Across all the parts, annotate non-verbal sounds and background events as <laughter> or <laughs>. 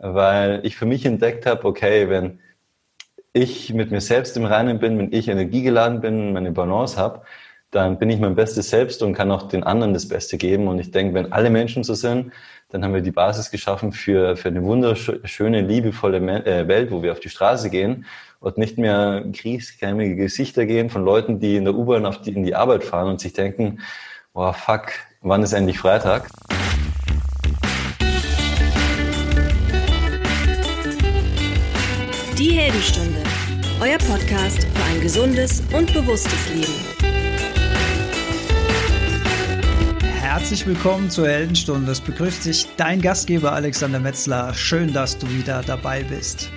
weil ich für mich entdeckt habe, okay, wenn ich mit mir selbst im Reinen bin, wenn ich energiegeladen bin, meine Balance habe, dann bin ich mein bestes Selbst und kann auch den anderen das Beste geben. Und ich denke, wenn alle Menschen so sind, dann haben wir die Basis geschaffen für, für eine wunderschöne, liebevolle äh, Welt, wo wir auf die Straße gehen und nicht mehr kriegskeimige Gesichter gehen von Leuten, die in der U-Bahn auf die, in die Arbeit fahren und sich denken, oh fuck, wann ist endlich Freitag? Die Heldenstunde, euer Podcast für ein gesundes und bewusstes Leben. Herzlich willkommen zur Heldenstunde. Es begrüßt dich dein Gastgeber Alexander Metzler. Schön, dass du wieder dabei bist.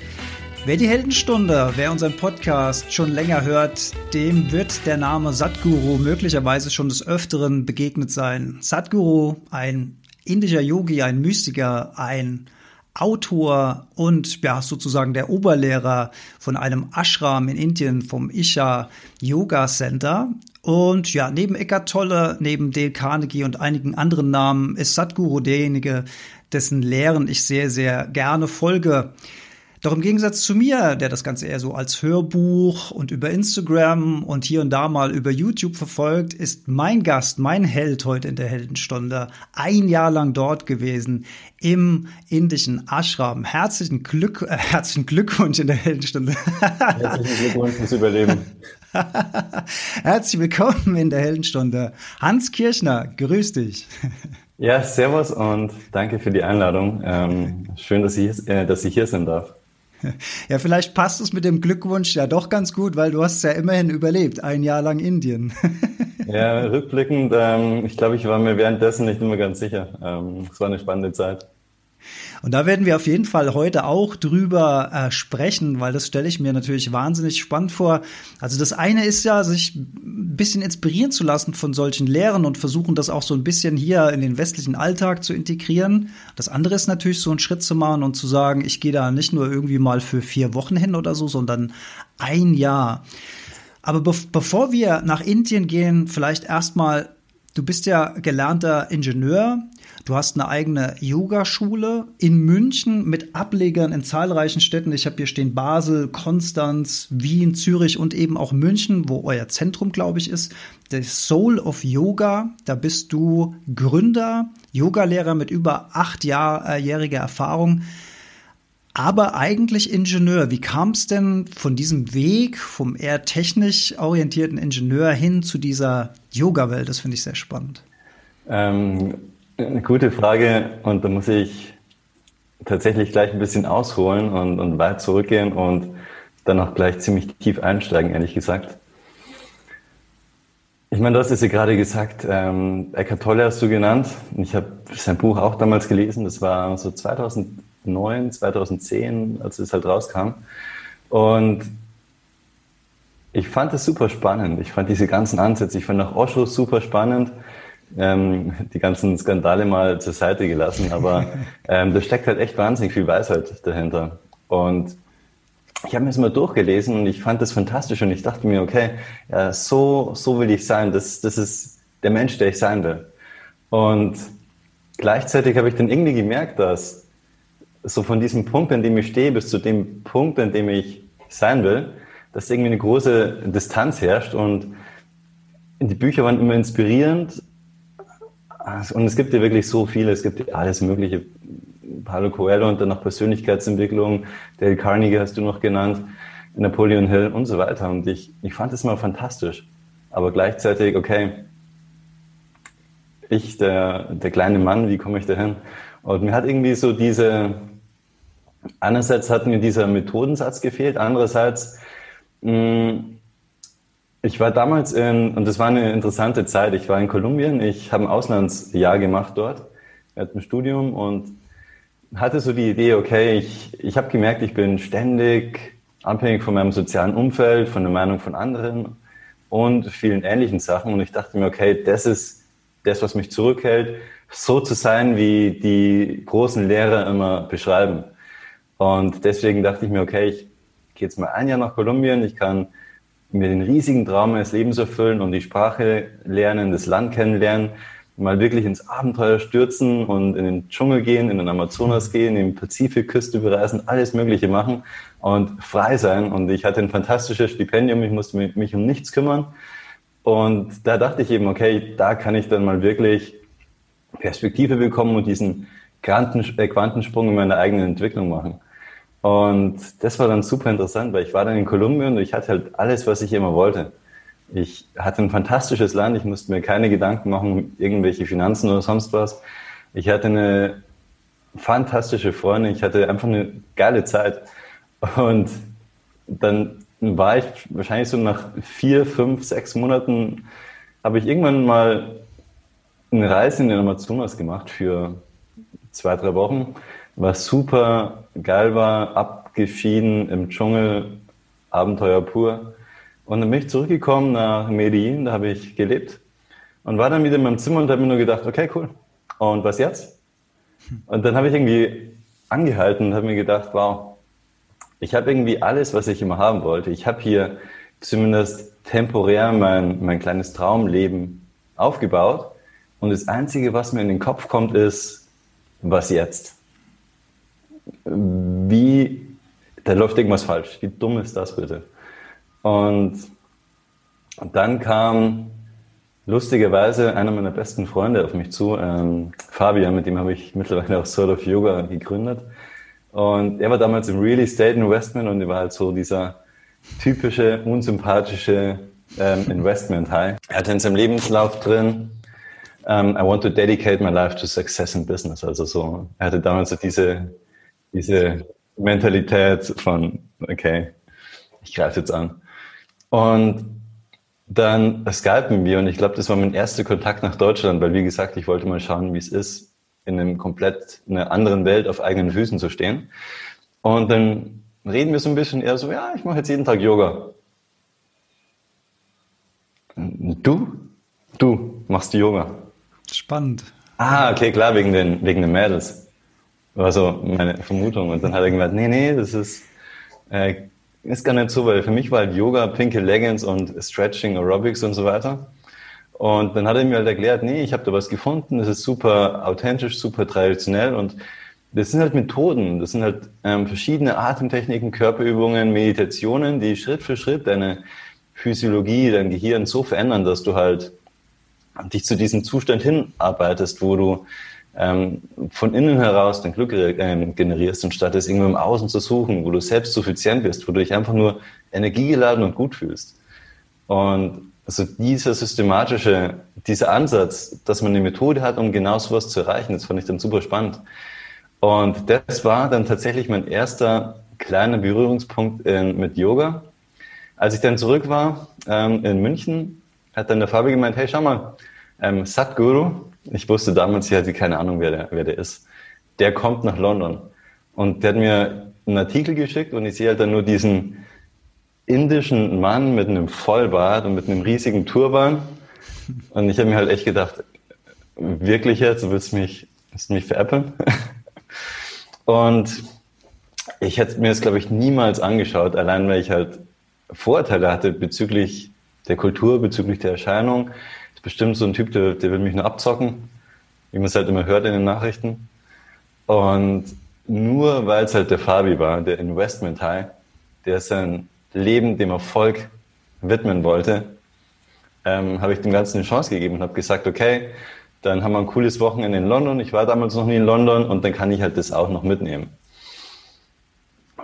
Wer die Heldenstunde, wer unseren Podcast schon länger hört, dem wird der Name Satguru möglicherweise schon des Öfteren begegnet sein. Satguru, ein indischer Yogi, ein Mystiker, ein Autor und ja, sozusagen der Oberlehrer von einem Ashram in Indien vom Isha Yoga Center. Und ja, neben Eckhart Tolle, neben Dale Carnegie und einigen anderen Namen ist Sadhguru derjenige, dessen Lehren ich sehr, sehr gerne folge. Doch im Gegensatz zu mir, der das Ganze eher so als Hörbuch und über Instagram und hier und da mal über YouTube verfolgt, ist mein Gast, mein Held heute in der Heldenstunde ein Jahr lang dort gewesen im indischen Ashram. Herzlichen, Glück, äh, herzlichen Glückwunsch in der Heldenstunde. Herzlichen Glückwunsch fürs Überleben. <laughs> Herzlich willkommen in der Heldenstunde. Hans Kirchner, grüß dich. Ja, servus und danke für die Einladung. Ähm, schön, dass ich, äh, dass ich hier sein darf. <laughs> Ja, vielleicht passt es mit dem Glückwunsch ja doch ganz gut, weil du hast ja immerhin überlebt, ein Jahr lang Indien. <laughs> Ja, rückblickend, ähm, ich glaube, ich war mir währenddessen nicht immer ganz sicher. Ähm, es war eine spannende Zeit. Und da werden wir auf jeden Fall heute auch drüber äh, sprechen, weil das stelle ich mir natürlich wahnsinnig spannend vor. Also das eine ist ja, sich ein bisschen inspirieren zu lassen von solchen Lehren und versuchen, das auch so ein bisschen hier in den westlichen Alltag zu integrieren. Das andere ist natürlich so einen Schritt zu machen und zu sagen, ich gehe da nicht nur irgendwie mal für vier Wochen hin oder so, sondern ein Jahr. Aber be bevor wir nach Indien gehen, vielleicht erstmal, du bist ja gelernter Ingenieur, Du hast eine eigene Yogaschule in München mit Ablegern in zahlreichen Städten. Ich habe hier stehen Basel, Konstanz, Wien, Zürich und eben auch München, wo euer Zentrum, glaube ich, ist. Der Soul of Yoga. Da bist du Gründer, Yogalehrer mit über achtjähriger Erfahrung aber eigentlich Ingenieur. Wie kam es denn von diesem Weg, vom eher technisch orientierten Ingenieur hin zu dieser Yoga-Welt? Das finde ich sehr spannend. Ähm, eine gute Frage und da muss ich tatsächlich gleich ein bisschen ausholen und, und weit zurückgehen und dann auch gleich ziemlich tief einsteigen, ehrlich gesagt. Ich meine, du hast es ja gerade gesagt, ähm, Eckhart Tolle hast du genannt. Ich habe sein Buch auch damals gelesen. Das war so 2009, 2010, als es halt rauskam. Und ich fand es super spannend. Ich fand diese ganzen Ansätze, ich fand auch Osho super spannend ähm, die ganzen Skandale mal zur Seite gelassen, aber <laughs> ähm, da steckt halt echt wahnsinnig viel Weisheit dahinter. Und ich habe mir das mal durchgelesen und ich fand das fantastisch und ich dachte mir, okay, ja, so, so will ich sein. Das, das ist der Mensch, der ich sein will. Und gleichzeitig habe ich dann irgendwie gemerkt, dass so von diesem Punkt, an dem ich stehe, bis zu dem Punkt, an dem ich sein will, dass irgendwie eine große Distanz herrscht und die Bücher waren immer inspirierend, und es gibt ja wirklich so viele, es gibt ja alles Mögliche. Paulo Coelho und dann noch Persönlichkeitsentwicklung, Dale Carnegie hast du noch genannt, Napoleon Hill und so weiter. Und ich, ich fand das mal fantastisch. Aber gleichzeitig, okay, ich, der, der kleine Mann, wie komme ich da hin? Und mir hat irgendwie so diese, einerseits hat mir dieser Methodensatz gefehlt, andererseits, mh, mm, ich war damals in, und das war eine interessante Zeit, ich war in Kolumbien, ich habe ein Auslandsjahr gemacht dort, dem Studium und hatte so die Idee, okay, ich, ich habe gemerkt, ich bin ständig abhängig von meinem sozialen Umfeld, von der Meinung von anderen und vielen ähnlichen Sachen und ich dachte mir, okay, das ist das, was mich zurückhält, so zu sein, wie die großen Lehrer immer beschreiben. Und deswegen dachte ich mir, okay, ich gehe jetzt mal ein Jahr nach Kolumbien, ich kann mir den riesigen Traum meines Lebens erfüllen und die Sprache lernen, das Land kennenlernen. mal wirklich ins Abenteuer stürzen und in den Dschungel gehen, in den Amazonas gehen, in die Pazifikküste bereisen, alles Mögliche machen und frei sein. Und ich hatte ein fantastisches Stipendium, ich musste mich um nichts kümmern. Und da dachte ich eben, okay, da kann ich dann mal wirklich Perspektive bekommen und diesen äh, Quantensprung in meiner eigenen Entwicklung machen. Und das war dann super interessant, weil ich war dann in Kolumbien und ich hatte halt alles, was ich immer wollte. Ich hatte ein fantastisches Land, ich musste mir keine Gedanken machen, irgendwelche Finanzen oder sonst was. Ich hatte eine fantastische Freundin, ich hatte einfach eine geile Zeit. Und dann war ich wahrscheinlich so nach vier, fünf, sechs Monaten, habe ich irgendwann mal eine Reise in den Amazonas gemacht für zwei, drei Wochen, was super geil war, abgeschieden im Dschungel, Abenteuer pur. Und dann bin ich zurückgekommen nach Medellin, da habe ich gelebt und war dann wieder in meinem Zimmer und habe mir nur gedacht, okay, cool. Und was jetzt? Und dann habe ich irgendwie angehalten und habe mir gedacht, wow, ich habe irgendwie alles, was ich immer haben wollte. Ich habe hier zumindest temporär mein, mein kleines Traumleben aufgebaut. Und das Einzige, was mir in den Kopf kommt, ist, was jetzt? Wie, da läuft irgendwas falsch. Wie dumm ist das bitte? Und dann kam lustigerweise einer meiner besten Freunde auf mich zu, ähm, Fabian, mit dem habe ich mittlerweile auch Sort of Yoga gegründet. Und er war damals im Real Estate Investment und er war halt so dieser typische, unsympathische ähm, Investment High. Er hatte in seinem Lebenslauf drin, um, I want to dedicate my life to success in business. Also so, er hatte damals so diese, diese Mentalität von, okay, ich greife jetzt an. Und dann skypen wir und ich glaube, das war mein erster Kontakt nach Deutschland, weil wie gesagt, ich wollte mal schauen, wie es ist, in einem komplett in einer anderen Welt auf eigenen Füßen zu stehen. Und dann reden wir so ein bisschen eher so, ja, ich mache jetzt jeden Tag Yoga. Du? Du machst Yoga. Spannend. Ah, okay, klar, wegen den, wegen den Mädels. War so meine Vermutung. Und dann hat er gemeint, nee, nee, das ist, äh, ist gar nicht so, weil für mich war halt Yoga, pinke Leggings und Stretching, Aerobics und so weiter. Und dann hat er mir halt erklärt, nee, ich habe da was gefunden, das ist super authentisch, super traditionell und das sind halt Methoden, das sind halt ähm, verschiedene Atemtechniken, Körperübungen, Meditationen, die Schritt für Schritt deine Physiologie, dein Gehirn so verändern, dass du halt dich zu diesem Zustand hinarbeitest, wo du ähm, von innen heraus dein Glück äh, generierst, anstatt es irgendwo im Außen zu suchen, wo du selbst suffizient bist, wo du dich einfach nur energiegeladen und gut fühlst. Und also dieser systematische, dieser Ansatz, dass man eine Methode hat, um genau sowas zu erreichen, das fand ich dann super spannend. Und das war dann tatsächlich mein erster kleiner Berührungspunkt in, mit Yoga. Als ich dann zurück war ähm, in München, hat dann der Fabi gemeint, hey, schau mal, ähm, Sadhguru, ich wusste damals, ich hatte keine Ahnung, wer der, wer der ist, der kommt nach London. Und der hat mir einen Artikel geschickt und ich sehe halt dann nur diesen indischen Mann mit einem Vollbart und mit einem riesigen Turban. Und ich habe mir halt echt gedacht, wirklich jetzt, du willst mich, willst du mich veräppeln? <laughs> Und ich hätte mir das, glaube ich, niemals angeschaut, allein weil ich halt Vorurteile hatte bezüglich der Kultur, bezüglich der Erscheinung. Bestimmt so ein Typ, der, der will mich nur abzocken, wie man es halt immer hört in den Nachrichten. Und nur weil es halt der Fabi war, der Investment High, der sein Leben dem Erfolg widmen wollte, ähm, habe ich dem Ganzen eine Chance gegeben und habe gesagt, okay, dann haben wir ein cooles Wochenende in London. Ich war damals noch nie in London und dann kann ich halt das auch noch mitnehmen.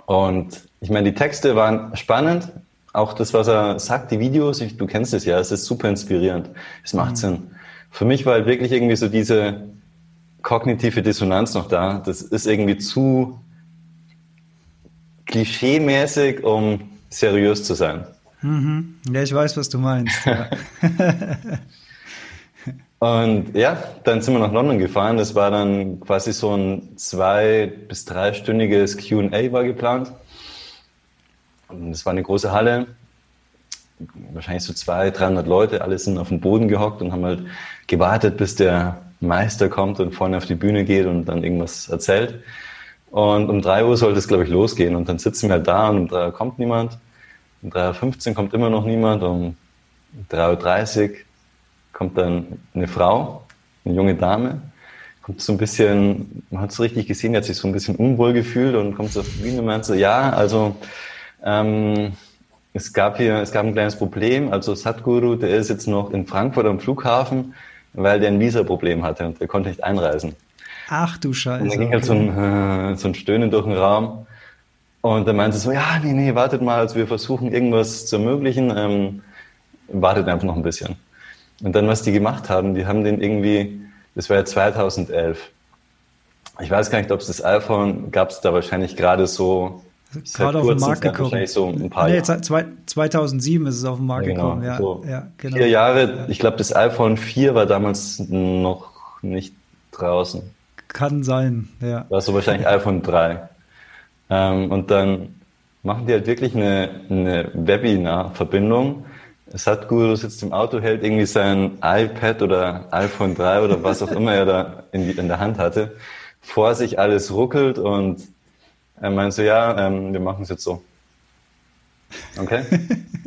Und ich meine, die Texte waren spannend. Auch das, was er sagt, die Videos, ich, du kennst es ja, es ist super inspirierend. Es macht mhm. Sinn. Für mich war halt wirklich irgendwie so diese kognitive Dissonanz noch da. Das ist irgendwie zu klischeemäßig, um seriös zu sein. Mhm. Ja, ich weiß, was du meinst. Ja. <laughs> Und ja, dann sind wir nach London gefahren. Das war dann quasi so ein zwei- bis dreistündiges Q&A war geplant. Und es war eine große Halle, wahrscheinlich so 200, 300 Leute, alle sind auf dem Boden gehockt und haben halt gewartet, bis der Meister kommt und vorne auf die Bühne geht und dann irgendwas erzählt. Und um drei Uhr sollte es, glaube ich, losgehen. Und dann sitzen wir halt da und um drei Uhr kommt niemand. Um 3.15 Uhr kommt immer noch niemand. Um 3.30 Uhr kommt dann eine Frau eine junge Dame, kommt so ein bisschen, man hat es richtig gesehen, die hat sich so ein bisschen unwohl gefühlt und kommt so auf die Bühne und meint so, ja, also ähm, es gab hier, es gab ein kleines Problem. Also Sadhguru, der ist jetzt noch in Frankfurt am Flughafen, weil der ein Visa-Problem hatte und der konnte nicht einreisen. Ach du Scheiße. Und dann ging halt so ein, äh, so ein Stöhnen durch den Raum. Und dann meinte sie so, ja, nee, nee, wartet mal, als wir versuchen, irgendwas zu ermöglichen, ähm, wartet einfach noch ein bisschen. Und dann, was die gemacht haben, die haben den irgendwie, das war ja 2011. Ich weiß gar nicht, ob es das iPhone, gab es da wahrscheinlich gerade so Gerade auf den Markt gekommen. So ein paar nee, 2007 ist es auf den Markt ja, genau. gekommen. Ja, so ja, genau. Vier Jahre. Ich glaube, das iPhone 4 war damals noch nicht draußen. Kann sein, ja. War so wahrscheinlich iPhone 3. Ähm, und dann machen die halt wirklich eine, eine Webinar-Verbindung. Sadhguru sitzt im Auto, hält irgendwie sein iPad oder iPhone 3 oder was auch immer er da in, die, in der Hand hatte. Vor sich alles ruckelt und er meinte so, ja, ähm, wir machen es jetzt so. Okay.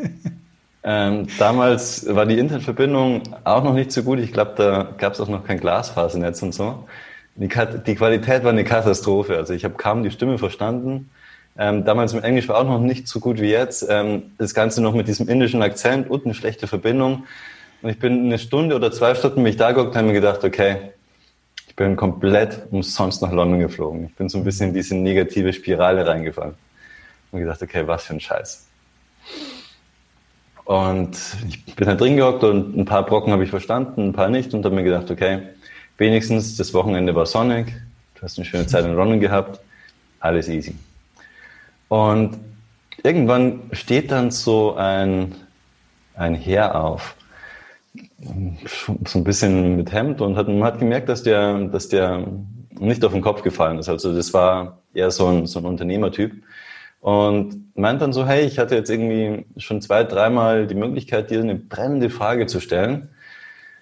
<laughs> ähm, damals war die Internetverbindung auch noch nicht so gut. Ich glaube, da gab es auch noch kein Glasfasernetz und so. Die, die, Qualität war eine Katastrophe. Also ich habe kaum die Stimme verstanden. Ähm, damals mit Englisch war auch noch nicht so gut wie jetzt. Ähm, das Ganze noch mit diesem indischen Akzent und eine schlechte Verbindung. Und ich bin eine Stunde oder zwei Stunden mich da geguckt und habe mir gedacht, okay, ich bin komplett umsonst nach London geflogen. Ich bin so ein bisschen in diese negative Spirale reingefallen. Und gedacht, okay, was für ein Scheiß. Und ich bin da drin gehockt und ein paar Brocken habe ich verstanden, ein paar nicht und habe mir gedacht, okay, wenigstens das Wochenende war sonnig, du hast eine schöne Zeit in London gehabt, alles easy. Und irgendwann steht dann so ein, ein Herr auf so ein bisschen mit Hemd und hat, man hat gemerkt, dass der, dass der nicht auf den Kopf gefallen ist. Also das war eher so ein, so ein Unternehmertyp. Und meint dann so, hey, ich hatte jetzt irgendwie schon zwei, dreimal die Möglichkeit, dir eine brennende Frage zu stellen.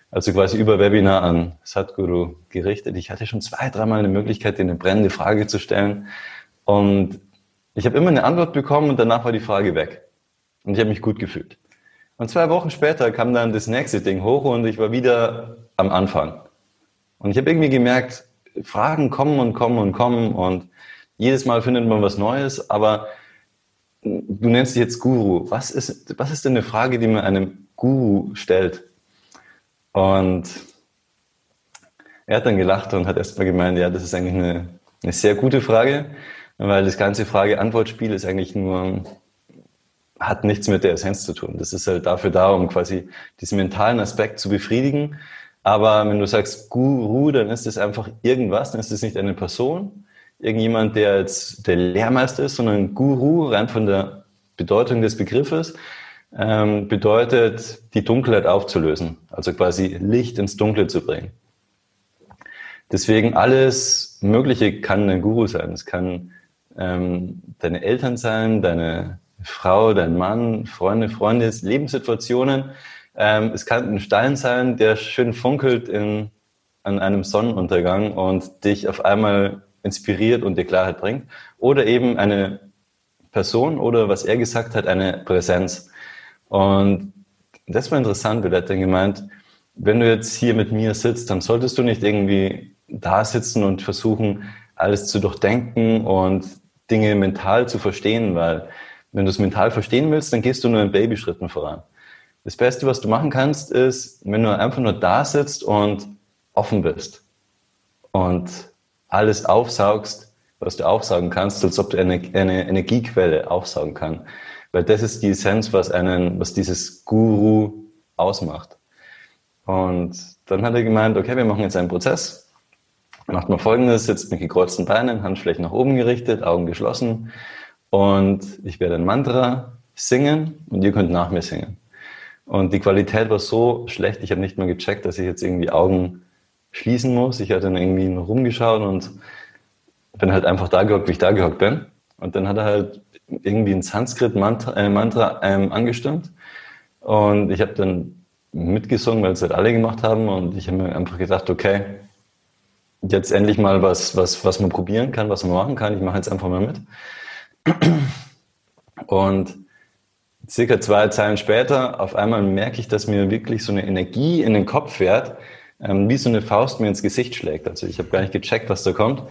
Also quasi über Webinar an Sadhguru gerichtet. Ich hatte schon zwei, dreimal eine Möglichkeit, dir eine brennende Frage zu stellen. Und ich habe immer eine Antwort bekommen und danach war die Frage weg. Und ich habe mich gut gefühlt. Und zwei Wochen später kam dann das nächste Ding hoch und ich war wieder am Anfang. Und ich habe irgendwie gemerkt, Fragen kommen und kommen und kommen und jedes Mal findet man was Neues, aber du nennst dich jetzt Guru. Was ist, was ist denn eine Frage, die man einem Guru stellt? Und er hat dann gelacht und hat erstmal gemeint, ja, das ist eigentlich eine, eine sehr gute Frage, weil das ganze Frage-Antwort-Spiel ist eigentlich nur hat nichts mit der Essenz zu tun. Das ist halt dafür da, um quasi diesen mentalen Aspekt zu befriedigen. Aber wenn du sagst Guru, dann ist es einfach irgendwas, dann ist es nicht eine Person, irgendjemand, der jetzt der Lehrmeister ist, sondern Guru, rein von der Bedeutung des Begriffes, ähm, bedeutet, die Dunkelheit aufzulösen, also quasi Licht ins Dunkle zu bringen. Deswegen alles Mögliche kann ein Guru sein. Es kann ähm, deine Eltern sein, deine Frau, dein Mann, Freunde, Freunde, Lebenssituationen. Ähm, es kann ein Stein sein, der schön funkelt in, an einem Sonnenuntergang und dich auf einmal inspiriert und dir Klarheit bringt. Oder eben eine Person oder was er gesagt hat, eine Präsenz. Und das war interessant, weil er hat dann gemeint, wenn du jetzt hier mit mir sitzt, dann solltest du nicht irgendwie da sitzen und versuchen, alles zu durchdenken und Dinge mental zu verstehen, weil wenn du es mental verstehen willst, dann gehst du nur in Babyschritten voran. Das Beste, was du machen kannst, ist, wenn du einfach nur da sitzt und offen bist und alles aufsaugst, was du aufsaugen kannst, als ob du eine, eine Energiequelle aufsaugen kannst. Weil das ist die Essenz, was einen, was dieses Guru ausmacht. Und dann hat er gemeint, okay, wir machen jetzt einen Prozess. Macht mal folgendes, sitzt mit gekreuzten Beinen, Handflächen nach oben gerichtet, Augen geschlossen und ich werde ein Mantra singen und ihr könnt nach mir singen. Und die Qualität war so schlecht, ich habe nicht mal gecheckt, dass ich jetzt irgendwie Augen schließen muss. Ich hatte dann irgendwie nur rumgeschaut und bin halt einfach da gehockt, wie ich da gehockt bin. Und dann hat er halt irgendwie ein Sanskrit-Mantra äh, Mantra, ähm, angestimmt. Und ich habe dann mitgesungen, weil es halt alle gemacht haben. Und ich habe mir einfach gedacht, okay, jetzt endlich mal was, was, was man probieren kann, was man machen kann. Ich mache jetzt einfach mal mit. Und circa zwei Zeilen später, auf einmal merke ich, dass mir wirklich so eine Energie in den Kopf fährt, ähm, wie so eine Faust mir ins Gesicht schlägt. Also ich habe gar nicht gecheckt, was da kommt.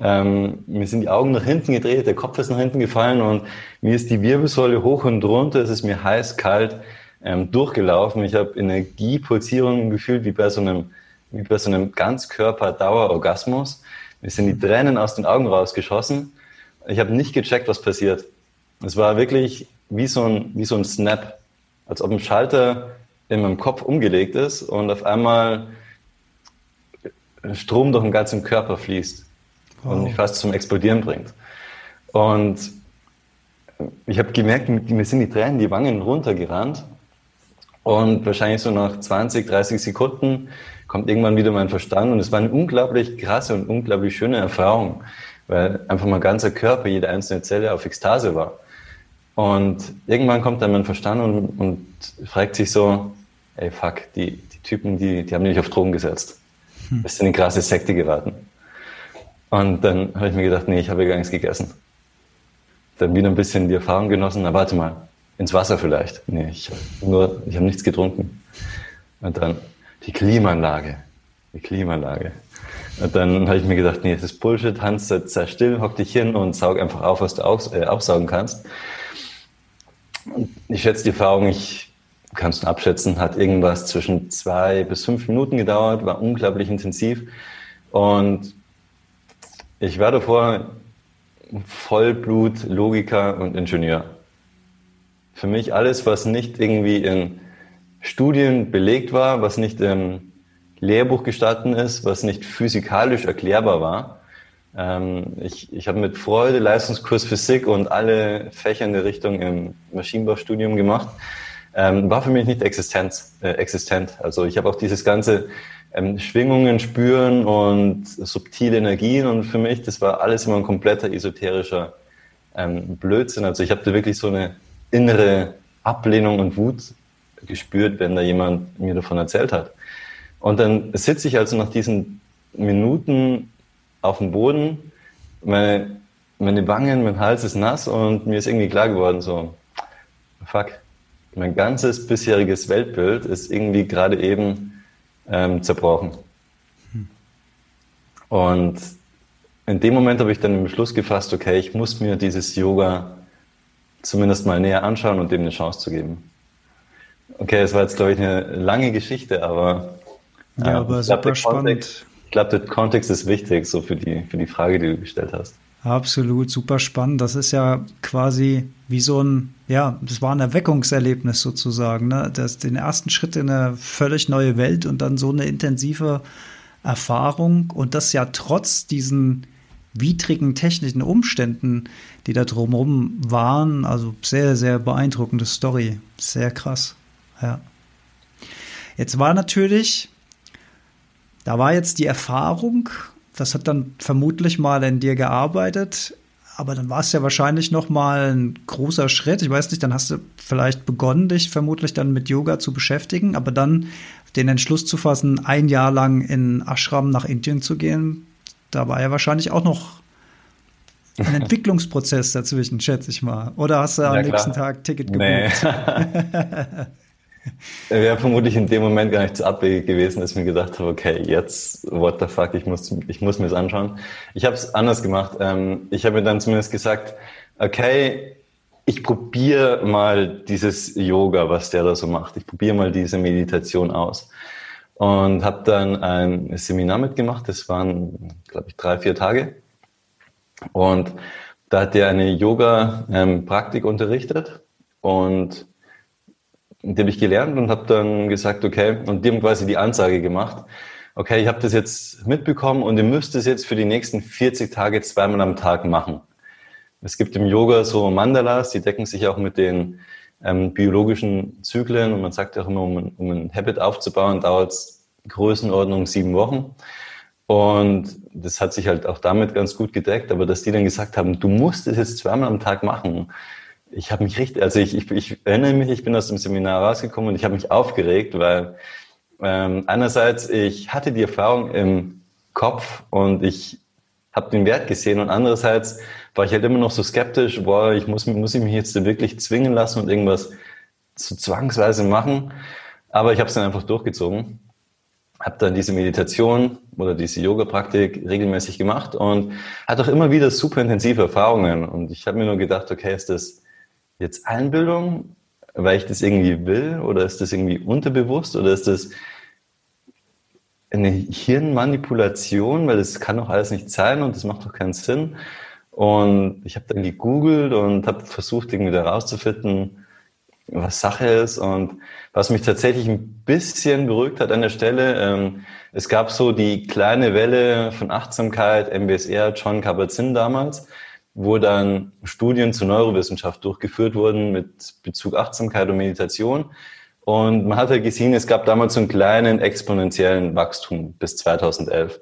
Ähm, mir sind die Augen nach hinten gedreht, der Kopf ist nach hinten gefallen und mir ist die Wirbelsäule hoch und runter, es ist mir heiß, kalt ähm, durchgelaufen. Ich habe Energiepulsierungen gefühlt wie bei so einem, wie bei so einem Ganzkörper-Dauerorgasmus. Mir sind die Tränen aus den Augen rausgeschossen. Ich habe nicht gecheckt, was passiert. Es war wirklich wie so ein, wie so ein Snap, als ob ein Schalter in meinem Kopf umgelegt ist und auf einmal Strom durch den ganzen Körper fließt wow. und mich fast zum Explodieren bringt. Und ich habe gemerkt, mir sind die Tränen die Wangen runtergerannt und wahrscheinlich so nach 20, 30 Sekunden kommt irgendwann wieder mein Verstand und es war eine unglaublich krasse und unglaublich schöne Erfahrung, weil einfach mein ganzer Körper, jede einzelne Zelle auf Ekstase war. Und irgendwann kommt dann mein Verstand und, und fragt sich so, ey fuck, die, die Typen, die, die haben dich auf Drogen gesetzt. Hm. Bist in eine krasse Sekte geraten. Und dann habe ich mir gedacht, nee, ich habe gar nichts gegessen. Dann wieder ein bisschen die Erfahrung genossen, na warte mal, ins Wasser vielleicht. Nee, ich habe nur, ich habe nichts getrunken. Und dann die Klimaanlage. Die Klimaanlage. Und dann habe ich mir gedacht, nee, das ist Bullshit, Hans, sei still, hock dich hin und saug einfach auf, was du aus, äh, aufsaugen kannst. Und ich schätze die Erfahrung, ich kannst du abschätzen, hat irgendwas zwischen zwei bis fünf Minuten gedauert, war unglaublich intensiv. Und ich war davor Vollblut, Logiker und Ingenieur. Für mich alles, was nicht irgendwie in Studien belegt war, was nicht im Lehrbuch gestanden ist, was nicht physikalisch erklärbar war. Ähm, ich ich habe mit Freude Leistungskurs Physik und alle Fächer in der Richtung im Maschinenbaustudium gemacht. Ähm, war für mich nicht Existenz, äh, existent. Also ich habe auch dieses ganze ähm, Schwingungen spüren und subtile Energien. Und für mich, das war alles immer ein kompletter esoterischer ähm, Blödsinn. Also ich habe da wirklich so eine innere Ablehnung und Wut gespürt, wenn da jemand mir davon erzählt hat. Und dann sitze ich also nach diesen Minuten auf dem Boden, meine, meine Wangen, mein Hals ist nass und mir ist irgendwie klar geworden, so, fuck, mein ganzes bisheriges Weltbild ist irgendwie gerade eben ähm, zerbrochen. Und in dem Moment habe ich dann den Beschluss gefasst, okay, ich muss mir dieses Yoga zumindest mal näher anschauen und dem eine Chance zu geben. Okay, es war jetzt, glaube ich, eine lange Geschichte, aber, ja, aber ich super glaub, spannend. Kontext, ich glaube, der Kontext ist wichtig, so für die, für die Frage, die du gestellt hast. Absolut, super spannend. Das ist ja quasi wie so ein, ja, das war ein Erweckungserlebnis sozusagen, ne? Das, den ersten Schritt in eine völlig neue Welt und dann so eine intensive Erfahrung und das ja trotz diesen widrigen technischen Umständen, die da drumherum waren. Also sehr, sehr beeindruckende Story. Sehr krass. Ja. Jetzt war natürlich, da war jetzt die Erfahrung das hat dann vermutlich mal in dir gearbeitet, aber dann war es ja wahrscheinlich noch mal ein großer Schritt. Ich weiß nicht, dann hast du vielleicht begonnen, dich vermutlich dann mit Yoga zu beschäftigen, aber dann den Entschluss zu fassen, ein Jahr lang in Ashram nach Indien zu gehen, da war ja wahrscheinlich auch noch ein Entwicklungsprozess dazwischen, schätze ich mal. Oder hast du ja, am klar. nächsten Tag Ticket gebucht? Nee. <laughs> <laughs> <laughs> Wäre vermutlich in dem Moment gar nicht zu abwegig gewesen, dass ich mir gedacht habe, okay, jetzt, what the fuck, ich muss, ich muss mir das anschauen. Ich habe es anders gemacht. Ähm, ich habe mir dann zumindest gesagt, okay, ich probiere mal dieses Yoga, was der da so macht. Ich probiere mal diese Meditation aus. Und habe dann ein Seminar mitgemacht. Das waren, glaube ich, drei, vier Tage. Und da hat der eine Yoga-Praktik ähm, unterrichtet. Und die habe ich gelernt und habe dann gesagt, okay, und die haben quasi die Ansage gemacht, okay, ich habe das jetzt mitbekommen und ihr müsst es jetzt für die nächsten 40 Tage zweimal am Tag machen. Es gibt im Yoga so Mandalas, die decken sich auch mit den ähm, biologischen Zyklen und man sagt auch immer, um, um ein Habit aufzubauen, dauert es Größenordnung sieben Wochen. Und das hat sich halt auch damit ganz gut gedeckt, aber dass die dann gesagt haben, du musst es jetzt zweimal am Tag machen, ich habe mich richtig, also ich, ich, ich erinnere mich, ich bin aus dem Seminar rausgekommen und ich habe mich aufgeregt, weil ähm, einerseits ich hatte die Erfahrung im Kopf und ich habe den Wert gesehen und andererseits war ich halt immer noch so skeptisch, boah, ich muss, muss ich mich jetzt wirklich zwingen lassen und irgendwas so zwangsweise machen. Aber ich habe es dann einfach durchgezogen. habe dann diese Meditation oder diese Yoga-Praktik regelmäßig gemacht und hatte auch immer wieder super intensive Erfahrungen. Und ich habe mir nur gedacht, okay, ist das jetzt Einbildung, weil ich das irgendwie will, oder ist das irgendwie unterbewusst, oder ist das eine Hirnmanipulation, weil das kann doch alles nicht sein und das macht doch keinen Sinn. Und ich habe dann gegoogelt und habe versucht, irgendwie da rauszufinden, was Sache ist. Und was mich tatsächlich ein bisschen beruhigt hat an der Stelle, ähm, es gab so die kleine Welle von Achtsamkeit, MBSR, John Kabat-Zinn damals, wo dann Studien zur Neurowissenschaft durchgeführt wurden mit Bezug Achtsamkeit und Meditation. Und man hat ja gesehen, es gab damals so einen kleinen exponentiellen Wachstum bis 2011.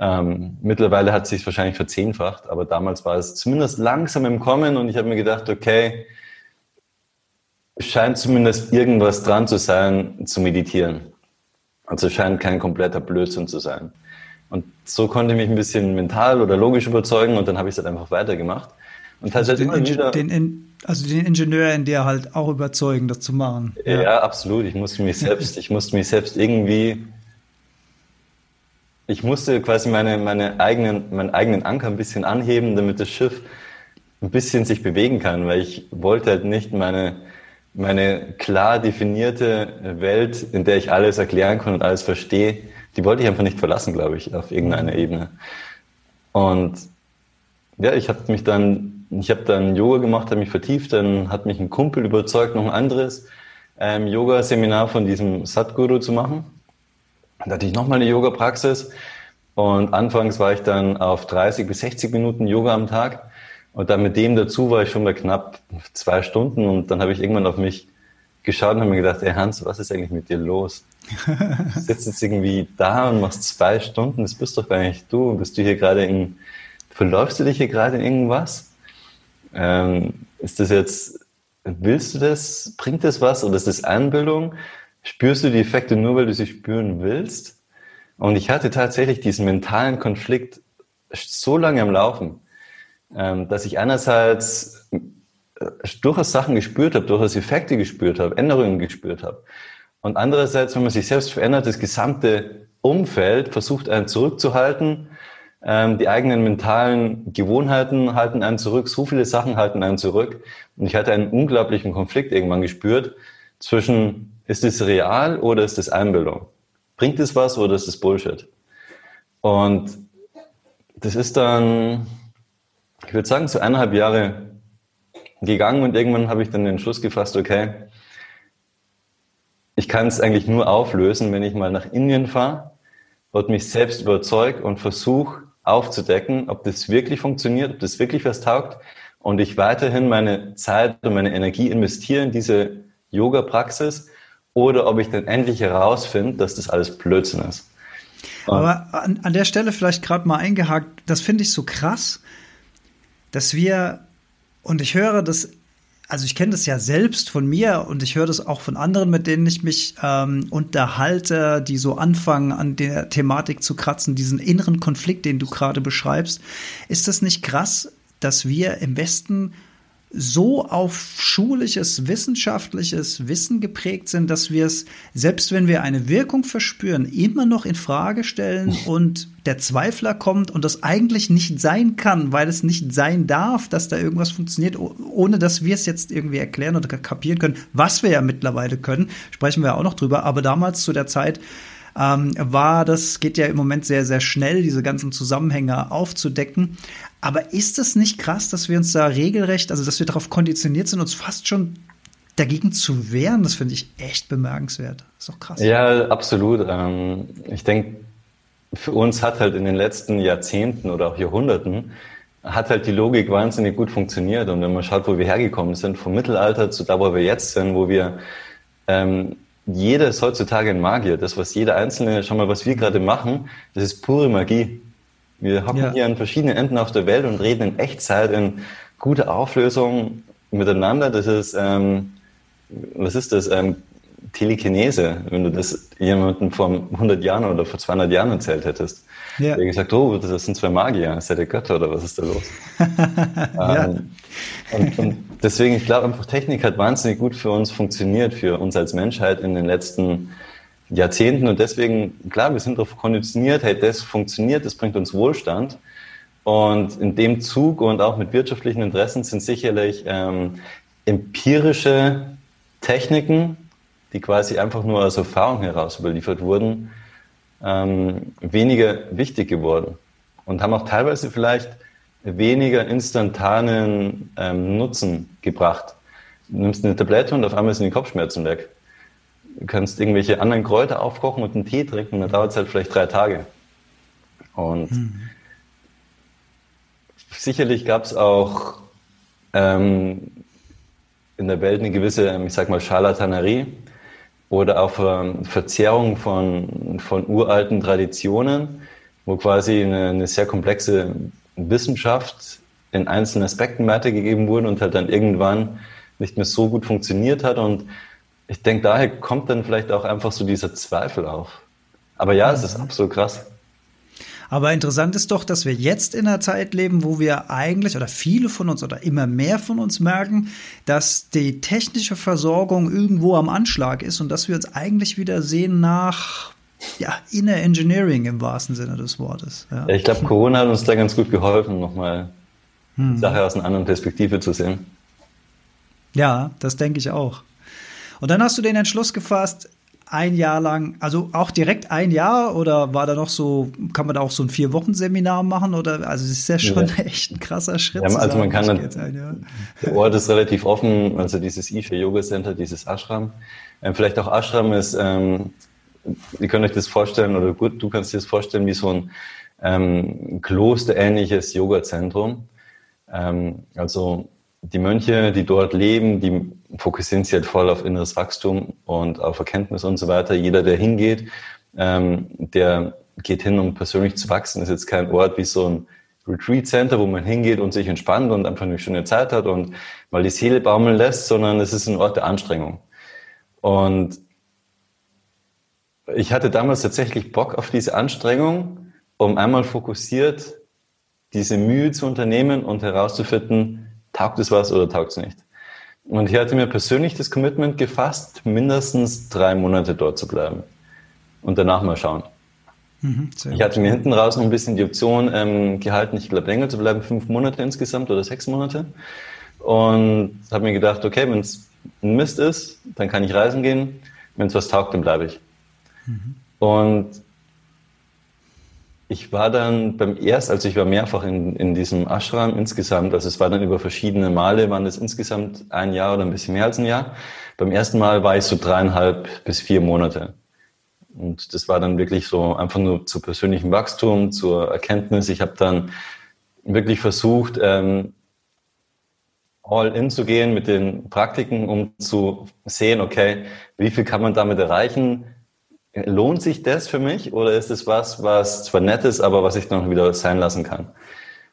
Ähm, mittlerweile hat es sich wahrscheinlich verzehnfacht, aber damals war es zumindest langsam im Kommen und ich habe mir gedacht, okay, scheint zumindest irgendwas dran zu sein, zu meditieren. Also scheint kein kompletter Blödsinn zu sein. Und so konnte ich mich ein bisschen mental oder logisch überzeugen und dann habe ich es halt einfach weitergemacht. Und also den, immer den, also den Ingenieur in dir halt auch überzeugen, das zu machen. Ja, ja absolut. Ich musste mich selbst, ich musste mich selbst irgendwie, ich musste quasi meine, meine eigenen, meinen eigenen Anker ein bisschen anheben, damit das Schiff ein bisschen sich bewegen kann, weil ich wollte halt nicht meine, meine klar definierte Welt, in der ich alles erklären kann und alles verstehe, die wollte ich einfach nicht verlassen, glaube ich, auf irgendeiner mhm. Ebene. Und ja, ich habe mich dann, ich habe dann Yoga gemacht, habe mich vertieft, dann hat mich ein Kumpel überzeugt, noch ein anderes ähm, Yoga-Seminar von diesem Satguru zu machen. Da hatte ich nochmal eine Yoga-Praxis und anfangs war ich dann auf 30 bis 60 Minuten Yoga am Tag und dann mit dem dazu war ich schon bei knapp zwei Stunden und dann habe ich irgendwann auf mich geschaut und habe mir gedacht, ey Hans, was ist eigentlich mit dir los? Du sitzt jetzt irgendwie da und machst zwei Stunden, das bist doch gar nicht du. Bist du hier gerade in, verläufst du dich hier gerade in irgendwas? Ähm, ist das jetzt, willst du das? Bringt das was oder ist das Einbildung? Spürst du die Effekte nur, weil du sie spüren willst? Und ich hatte tatsächlich diesen mentalen Konflikt so lange am Laufen, ähm, dass ich einerseits durchaus Sachen gespürt habe, durchaus Effekte gespürt habe, Änderungen gespürt habe. Und andererseits, wenn man sich selbst verändert, das gesamte Umfeld versucht einen zurückzuhalten, ähm, die eigenen mentalen Gewohnheiten halten einen zurück, so viele Sachen halten einen zurück. Und ich hatte einen unglaublichen Konflikt irgendwann gespürt zwischen, ist es real oder ist es Einbildung? Bringt es was oder ist es Bullshit? Und das ist dann, ich würde sagen, so eineinhalb Jahre gegangen und irgendwann habe ich dann den Schluss gefasst, okay, ich kann es eigentlich nur auflösen, wenn ich mal nach Indien fahre und mich selbst überzeuge und versuche aufzudecken, ob das wirklich funktioniert, ob das wirklich was taugt und ich weiterhin meine Zeit und meine Energie investiere in diese Yoga-Praxis oder ob ich dann endlich herausfinde, dass das alles Blödsinn ist. Aber an, an der Stelle vielleicht gerade mal eingehakt, das finde ich so krass, dass wir, und ich höre das, also ich kenne das ja selbst von mir und ich höre das auch von anderen, mit denen ich mich ähm, unterhalte, die so anfangen, an der Thematik zu kratzen, diesen inneren Konflikt, den du gerade beschreibst. Ist das nicht krass, dass wir im Westen so auf schulisches, wissenschaftliches Wissen geprägt sind, dass wir es, selbst wenn wir eine Wirkung verspüren, immer noch in Frage stellen und der Zweifler kommt und das eigentlich nicht sein kann, weil es nicht sein darf, dass da irgendwas funktioniert, ohne dass wir es jetzt irgendwie erklären oder kapieren können, was wir ja mittlerweile können, sprechen wir ja auch noch drüber, aber damals zu der Zeit, ähm, war das, geht ja im Moment sehr, sehr schnell, diese ganzen Zusammenhänge aufzudecken. Aber ist es nicht krass, dass wir uns da regelrecht, also dass wir darauf konditioniert sind, uns fast schon dagegen zu wehren? Das finde ich echt bemerkenswert. Ist doch krass. Ja, absolut. Ähm, ich denke, für uns hat halt in den letzten Jahrzehnten oder auch Jahrhunderten hat halt die Logik wahnsinnig gut funktioniert. Und wenn man schaut, wo wir hergekommen sind, vom Mittelalter zu da, wo wir jetzt sind, wo wir ähm, jeder ist heutzutage ein Magier. Das, was jeder Einzelne, schau mal, was wir gerade machen, das ist pure Magie. Wir hocken ja. hier an verschiedenen Enden auf der Welt und reden in Echtzeit in guter Auflösung miteinander. Das ist, ähm, was ist das? Ähm, Telekinese, wenn du das jemandem vor 100 Jahren oder vor 200 Jahren erzählt hättest. Ja. Der gesagt, oh, das sind zwei Magier, seid ihr Götter oder was ist da los? <laughs> ja. ähm, und, und, deswegen, ich glaube einfach, Technik hat wahnsinnig gut für uns funktioniert, für uns als Menschheit in den letzten Jahrzehnten und deswegen, klar, wir sind darauf konditioniert, hey, das funktioniert, das bringt uns Wohlstand. Und in dem Zug und auch mit wirtschaftlichen Interessen sind sicherlich ähm, empirische Techniken, die quasi einfach nur aus Erfahrung heraus überliefert wurden, ähm, weniger wichtig geworden und haben auch teilweise vielleicht weniger instantanen ähm, Nutzen gebracht. Du nimmst eine Tablette und auf einmal sind die Kopfschmerzen weg. Du kannst irgendwelche anderen Kräuter aufkochen und einen Tee trinken, dann dauert es halt vielleicht drei Tage. Und mhm. sicherlich gab es auch ähm, in der Welt eine gewisse, ähm, ich sag mal, Charlatanerie oder auch ähm, Verzerrung von, von uralten Traditionen, wo quasi eine, eine sehr komplexe Wissenschaft in einzelnen Aspekten weitergegeben wurde und halt dann irgendwann nicht mehr so gut funktioniert hat. Und ich denke, daher kommt dann vielleicht auch einfach so dieser Zweifel auf. Aber ja, es ist absolut krass. Aber interessant ist doch, dass wir jetzt in einer Zeit leben, wo wir eigentlich oder viele von uns oder immer mehr von uns merken, dass die technische Versorgung irgendwo am Anschlag ist und dass wir uns eigentlich wieder sehen nach ja, Inner Engineering im wahrsten Sinne des Wortes. Ja, ich glaube, Corona hat uns da ganz gut geholfen, nochmal hm. die Sache aus einer anderen Perspektive zu sehen. Ja, das denke ich auch. Und dann hast du den Entschluss gefasst, ein Jahr lang, also auch direkt ein Jahr oder war da noch so, kann man da auch so ein Vier-Wochen-Seminar machen oder, also es ist ja schon ja. echt ein krasser Schritt. Ja, also man kann dann, der Ort ist relativ offen, also dieses Isha Yoga Center, dieses Ashram. Ähm, vielleicht auch Ashram ist, ähm, ihr könnt euch das vorstellen oder gut, du kannst dir das vorstellen wie so ein ähm, klosterähnliches Yoga-Zentrum. Ähm, also die Mönche, die dort leben, die fokussieren sich halt voll auf inneres Wachstum und auf Erkenntnis und so weiter. Jeder, der hingeht, ähm, der geht hin, um persönlich zu wachsen. Das ist jetzt kein Ort wie so ein Retreat Center, wo man hingeht und sich entspannt und einfach eine schöne Zeit hat und mal die Seele baumeln lässt, sondern es ist ein Ort der Anstrengung. Und ich hatte damals tatsächlich Bock auf diese Anstrengung, um einmal fokussiert diese Mühe zu unternehmen und herauszufinden, taugt es was oder taugt es nicht. Und ich hatte mir persönlich das Commitment gefasst, mindestens drei Monate dort zu bleiben und danach mal schauen. Mhm, ich hatte mir hinten raus noch ein bisschen die Option ähm, gehalten, ich glaube länger zu bleiben, fünf Monate insgesamt oder sechs Monate. Und habe mir gedacht, okay, wenn es ein Mist ist, dann kann ich reisen gehen. Wenn es was taugt, dann bleibe ich. Mhm. Und ich war dann beim ersten, also ich war mehrfach in, in diesem Ashram insgesamt, also es war dann über verschiedene Male, waren es insgesamt ein Jahr oder ein bisschen mehr als ein Jahr. Beim ersten Mal war ich so dreieinhalb bis vier Monate. Und das war dann wirklich so einfach nur zu persönlichem Wachstum, zur Erkenntnis. Ich habe dann wirklich versucht, ähm, all in zu gehen mit den Praktiken, um zu sehen, okay, wie viel kann man damit erreichen? Lohnt sich das für mich oder ist es was, was zwar nett ist, aber was ich dann wieder sein lassen kann?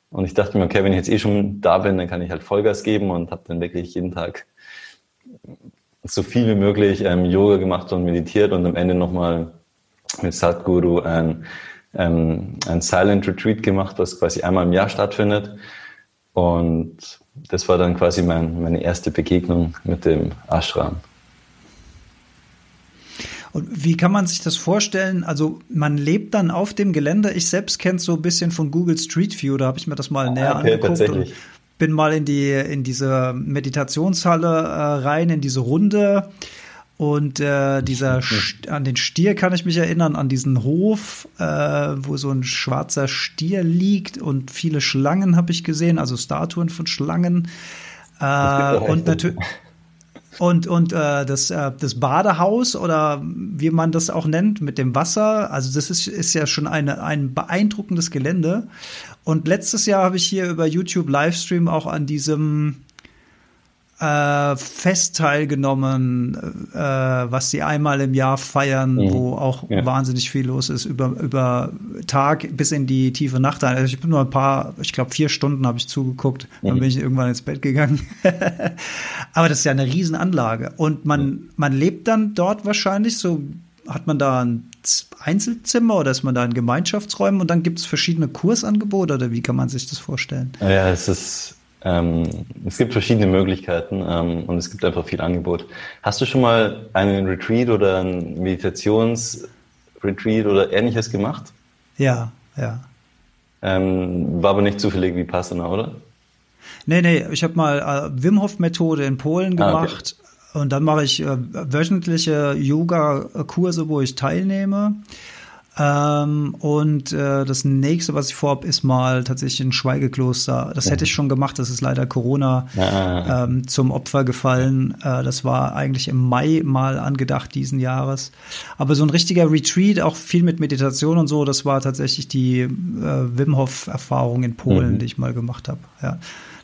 Und ich dachte mir, okay, wenn ich jetzt eh schon da bin, dann kann ich halt Vollgas geben und habe dann wirklich jeden Tag so viel wie möglich ähm, Yoga gemacht und meditiert und am Ende nochmal mit Sadhguru ein, ähm, ein Silent Retreat gemacht, was quasi einmal im Jahr stattfindet. Und das war dann quasi mein, meine erste Begegnung mit dem Ashram. Und wie kann man sich das vorstellen? Also man lebt dann auf dem Gelände. Ich selbst kenne es so ein bisschen von Google Street View, da habe ich mir das mal ah, näher okay, angeguckt. Und bin mal in die in diese Meditationshalle äh, rein, in diese Runde. Und äh, dieser an den Stier kann ich mich erinnern, an diesen Hof, äh, wo so ein schwarzer Stier liegt und viele Schlangen habe ich gesehen, also Statuen von Schlangen. Äh, und natürlich und, und äh, das, äh, das Badehaus oder wie man das auch nennt mit dem Wasser, also das ist, ist ja schon eine, ein beeindruckendes Gelände. Und letztes Jahr habe ich hier über YouTube Livestream auch an diesem äh, Fest teilgenommen, äh, was sie einmal im Jahr feiern, mhm. wo auch ja. wahnsinnig viel los ist, über, über Tag bis in die tiefe Nacht. Also ich bin nur ein paar, ich glaube vier Stunden habe ich zugeguckt, mhm. dann bin ich irgendwann ins Bett gegangen. <laughs> Aber das ist ja eine Riesenanlage. Und man, mhm. man lebt dann dort wahrscheinlich so, hat man da ein Einzelzimmer oder ist man da in Gemeinschaftsräumen und dann gibt es verschiedene Kursangebote oder wie kann man sich das vorstellen? Ja, es ist Ähm, es gibt verschiedene Möglichkeiten ähm, und es gibt einfach viel Angebot. Hast du schon mal einen Retreat oder ein Meditationsretreat oder ähnliches gemacht? Ja, ja. Ähm, war aber nicht zufällig wie Passana, oder? Nee, nee, ich habe mal äh, Wim Hof Methode in Polen gemacht ah, okay. und dann mache ich äh, wöchentliche Yoga-Kurse, wo ich teilnehme. Ähm, und äh, das nächste, was ich vorhabe, ist mal tatsächlich ein Schweigekloster. Das ja. hätte ich schon gemacht, das ist leider Corona ja. ähm, zum Opfer gefallen. Äh, das war eigentlich im Mai mal angedacht diesen Jahres. Aber so ein richtiger Retreat, auch viel mit Meditation und so, das war tatsächlich die äh, Wim Hof-Erfahrung in Polen, mhm. die ich mal gemacht habe. Ja.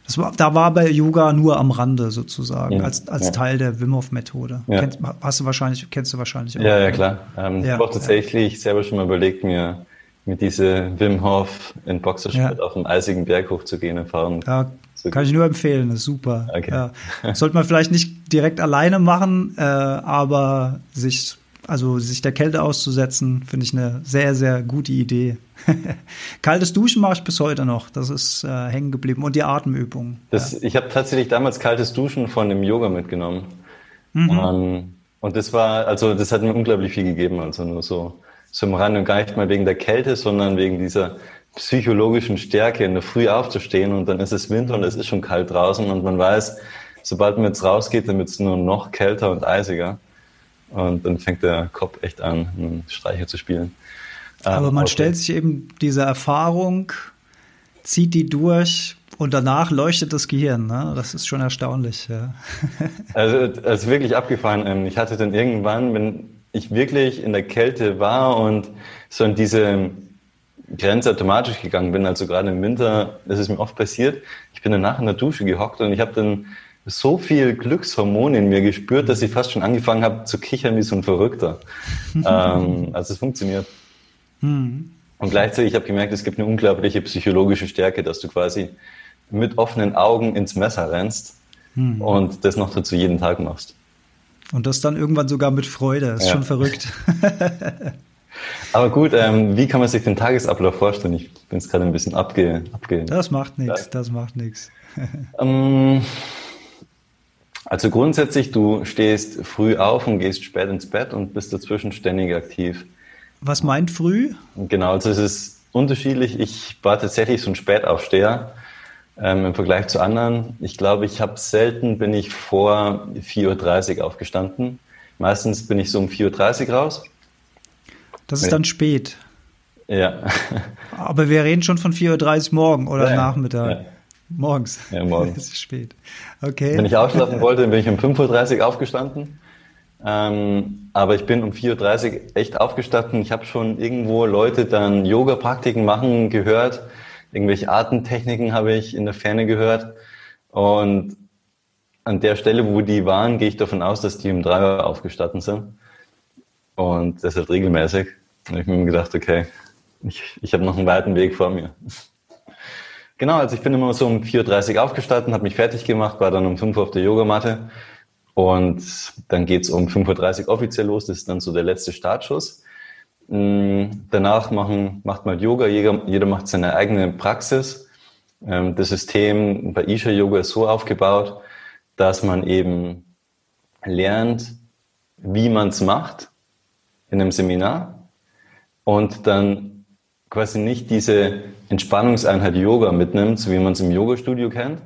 Das war, da war bei Yoga nur am Rande sozusagen, ja, als, als ja. Teil der Wim Hof Methode. Ja. Kennst, hast du wahrscheinlich, kennst du wahrscheinlich auch. Ja, ja, klar. Ähm, ich habe auch tatsächlich selber schon mal überlegt, mir mit diese Wim Hof in Boxershort auf dem eisigen Berg hochzugehen, erfahren. Ja, kann ich nur empfehlen, das ist super. Okay. Sollte man vielleicht nicht direkt alleine machen, äh, aber sich also sich der Kälte auszusetzen, finde ich eine sehr, sehr gute Idee. <laughs> Kaltes Duschen mache ich bis heute noch. Das ist äh, hängen geblieben. Und die Atemübungen. Das, ja. Ich habe tatsächlich damals kaltes Duschen von dem Yoga mitgenommen. Mhm. Um, ähm, und das war, also das hat mir unglaublich viel gegeben. Also nur so, im Rand und gar nicht mal wegen der Kälte, sondern wegen dieser psychologischen Stärke, in der Früh aufzustehen und dann ist es Winter und es ist schon kalt draußen und man weiß, sobald man jetzt rausgeht, dann wird es nur noch kälter und eisiger. Und dann fängt der Kopf echt an, einen Streicher zu spielen. Aber man okay. stellt sich eben diese Erfahrung, zieht die durch und danach leuchtet das Gehirn. Ne? Das ist schon erstaunlich. Ja. <laughs> Also es ist wirklich abgefahren. Ähm, ich hatte dann irgendwann, wenn ich wirklich in der Kälte war und so in diese Grenze automatisch gegangen bin, also gerade im Winter, das ist mir oft passiert, ich bin danach in der Dusche gehockt und ich habe dann so viel Glückshormone in mir gespürt, dass ich fast schon angefangen habe zu kichern wie so ein Verrückter. <laughs> ähm, also es funktioniert. Mhm. Und gleichzeitig habe ich gemerkt, es gibt eine unglaubliche psychologische Stärke, dass du quasi mit offenen Augen ins Messer rennst mhm. und das noch dazu jeden Tag machst. Und das dann irgendwann sogar mit Freude. Das ist ja. schon verrückt. <laughs> Aber gut, ähm, wie kann man sich den Tagesablauf vorstellen? Ich bin es gerade ein bisschen abge, abge. Das macht nichts, das macht nichts. ähm, also grundsätzlich, du stehst früh auf und gehst spät ins Bett und bist dazwischen ständig aktiv. Was meint früh? Genau, also es ist unterschiedlich. Ich war tatsächlich so ein Spätaufsteher ähm, im Vergleich zu anderen. Ich glaube, ich habe selten bin ich vor 4.30 Uhr aufgestanden. Meistens bin ich so um 4.30 Uhr raus. Das ist dann spät. Ja. Aber wir reden schon von 4.30 Uhr morgen oder ja, Nachmittag. Ja. Morgens. Ja, morgens. <laughs> Das ist spät. Okay. Wenn ich ausschlafen wollte, bin ich um 5.30 Uhr aufgestanden. Ähm, aber ich bin um 4.30 Uhr echt aufgestanden. Ich habe schon irgendwo Leute dann Yoga-Praktiken machen gehört. Irgendwelche Atemtechniken habe ich in der Ferne gehört. Und an der Stelle, wo die waren, gehe ich davon aus, dass die um 3 Uhr aufgestanden sind. Und das halt regelmäßig. Und ich habe mir gedacht, okay, ich, ich habe noch einen weiten Weg vor mir. Genau, also ich bin immer so um 4.30 Uhr aufgestanden, habe mich fertig gemacht, war dann um 5 Uhr auf der Yogamatte und dann geht's um 5.30 Uhr offiziell los, das ist dann so der letzte Startschuss. Mm, danach machen, macht man Yoga, jeder, jeder macht seine eigene Praxis. Ähm, das System bei Isha Yoga ist so aufgebaut, dass man eben lernt, wie man es macht in einem Seminar und dann quasi nicht diese Entspannungseinheit Yoga mitnimmt, so wie man es im Yoga-Studio kennt,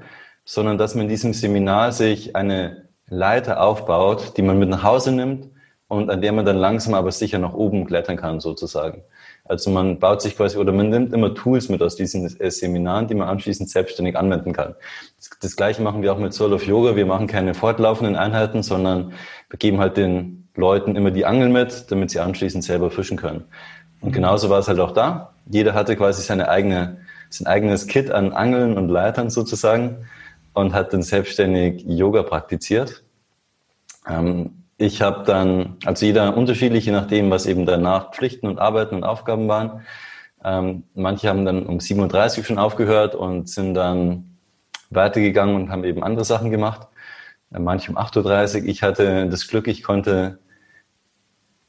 sondern dass man in diesem Seminar sich eine Leiter aufbaut, die man mit nach Hause nimmt und an der man dann langsam aber sicher nach oben klettern kann, sozusagen. Also man baut sich quasi oder man nimmt immer Tools mit aus diesen äh, Seminaren, die man anschließend selbstständig anwenden kann. Das, das gleiche machen wir auch mit Soul of Yoga. Wir machen keine fortlaufenden Einheiten, sondern wir geben halt den Leuten immer die Angel mit, damit sie anschließend selber fischen können. Und genauso war es halt auch da. Jeder hatte quasi seine eigene, sein eigenes Kit an Angeln und Leitern sozusagen und hat dann selbstständig Yoga praktiziert. Ähm, ich habe dann, also jeder unterschiedlich, je nachdem, was eben danach Pflichten und Arbeiten und Aufgaben waren. Ähm, manche haben dann um 37 schon aufgehört und sind dann weitergegangen und haben eben andere Sachen gemacht. Äh, manche um 8.30 Uhr. Ich hatte das Glück, ich konnte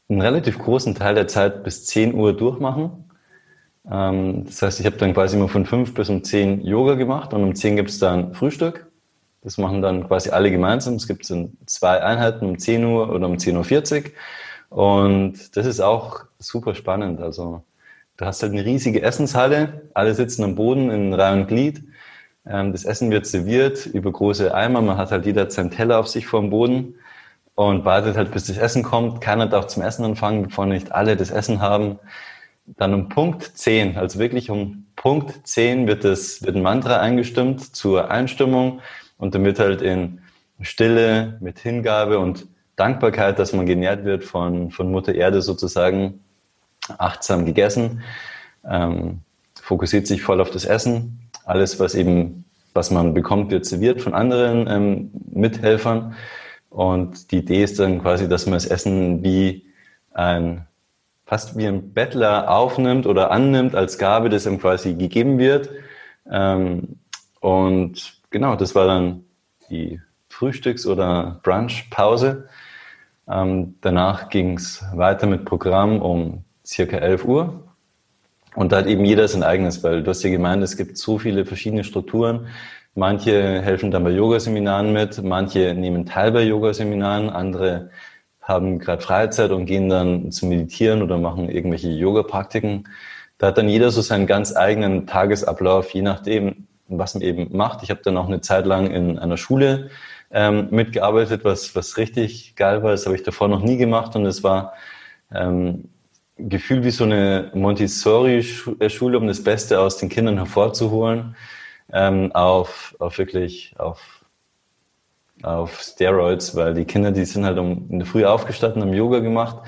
einen relativ großen Teil der Zeit bis 10 Uhr durchmachen. Ähm, das heißt, ich habe dann quasi immer von fünf bis um zehn Yoga gemacht und um zehn gibt es dann Frühstück. Das machen dann quasi alle gemeinsam. Es gibt in zwei Einheiten um 10 Uhr oder um 10.40 Uhr. Und das ist auch super spannend. Also du hast halt eine riesige Essenshalle, alle sitzen am Boden in Reihe und Glied. Ähm, das Essen wird serviert über große Eimer. Man hat halt jeder seinen Teller auf sich vor dem Boden und wartet halt, bis das Essen kommt. Keiner darf zum Essen anfangen, bevor nicht alle das Essen haben. Dann um Punkt 10, also wirklich um Punkt 10 wird, das, wird ein Mantra eingestimmt zur Einstimmung und dann wird halt in Stille, mit Hingabe und Dankbarkeit, dass man genährt wird von, von Mutter Erde sozusagen, achtsam gegessen, ähm, fokussiert sich voll auf das Essen. Alles, was eben, was man bekommt, wird serviert von anderen ähm, Mithelfern. Und die Idee ist dann quasi, dass man das Essen wie ein, fast wie ein Bettler aufnimmt oder annimmt als Gabe, das ihm quasi gegeben wird. Ähm, und genau, das war dann die Frühstücks- oder Brunchpause. Ähm, danach ging es weiter mit Programm um circa 11 Uhr. Und da hat eben jeder sein eigenes, weil du hast ja gemeint, es gibt so viele verschiedene Strukturen. Manche helfen dann bei Yogaseminaren mit, manche nehmen teil bei Yogaseminaren, andere haben gerade Freizeit und gehen dann zu meditieren oder machen irgendwelche Yoga-Praktiken. Da hat dann jeder so seinen ganz eigenen Tagesablauf, je nachdem, was man eben macht. Ich habe dann auch eine Zeit lang in einer Schule ähm, mitgearbeitet, was, was richtig geil war. Das habe ich davor noch nie gemacht und es war ähm, Gefühl wie so eine Montessori-Schule, um das Beste aus den Kindern hervorzuholen, ähm, auf, auf wirklich auf, auf Steroids, weil die Kinder, die sind halt um in der Früh aufgestanden, haben Yoga gemacht,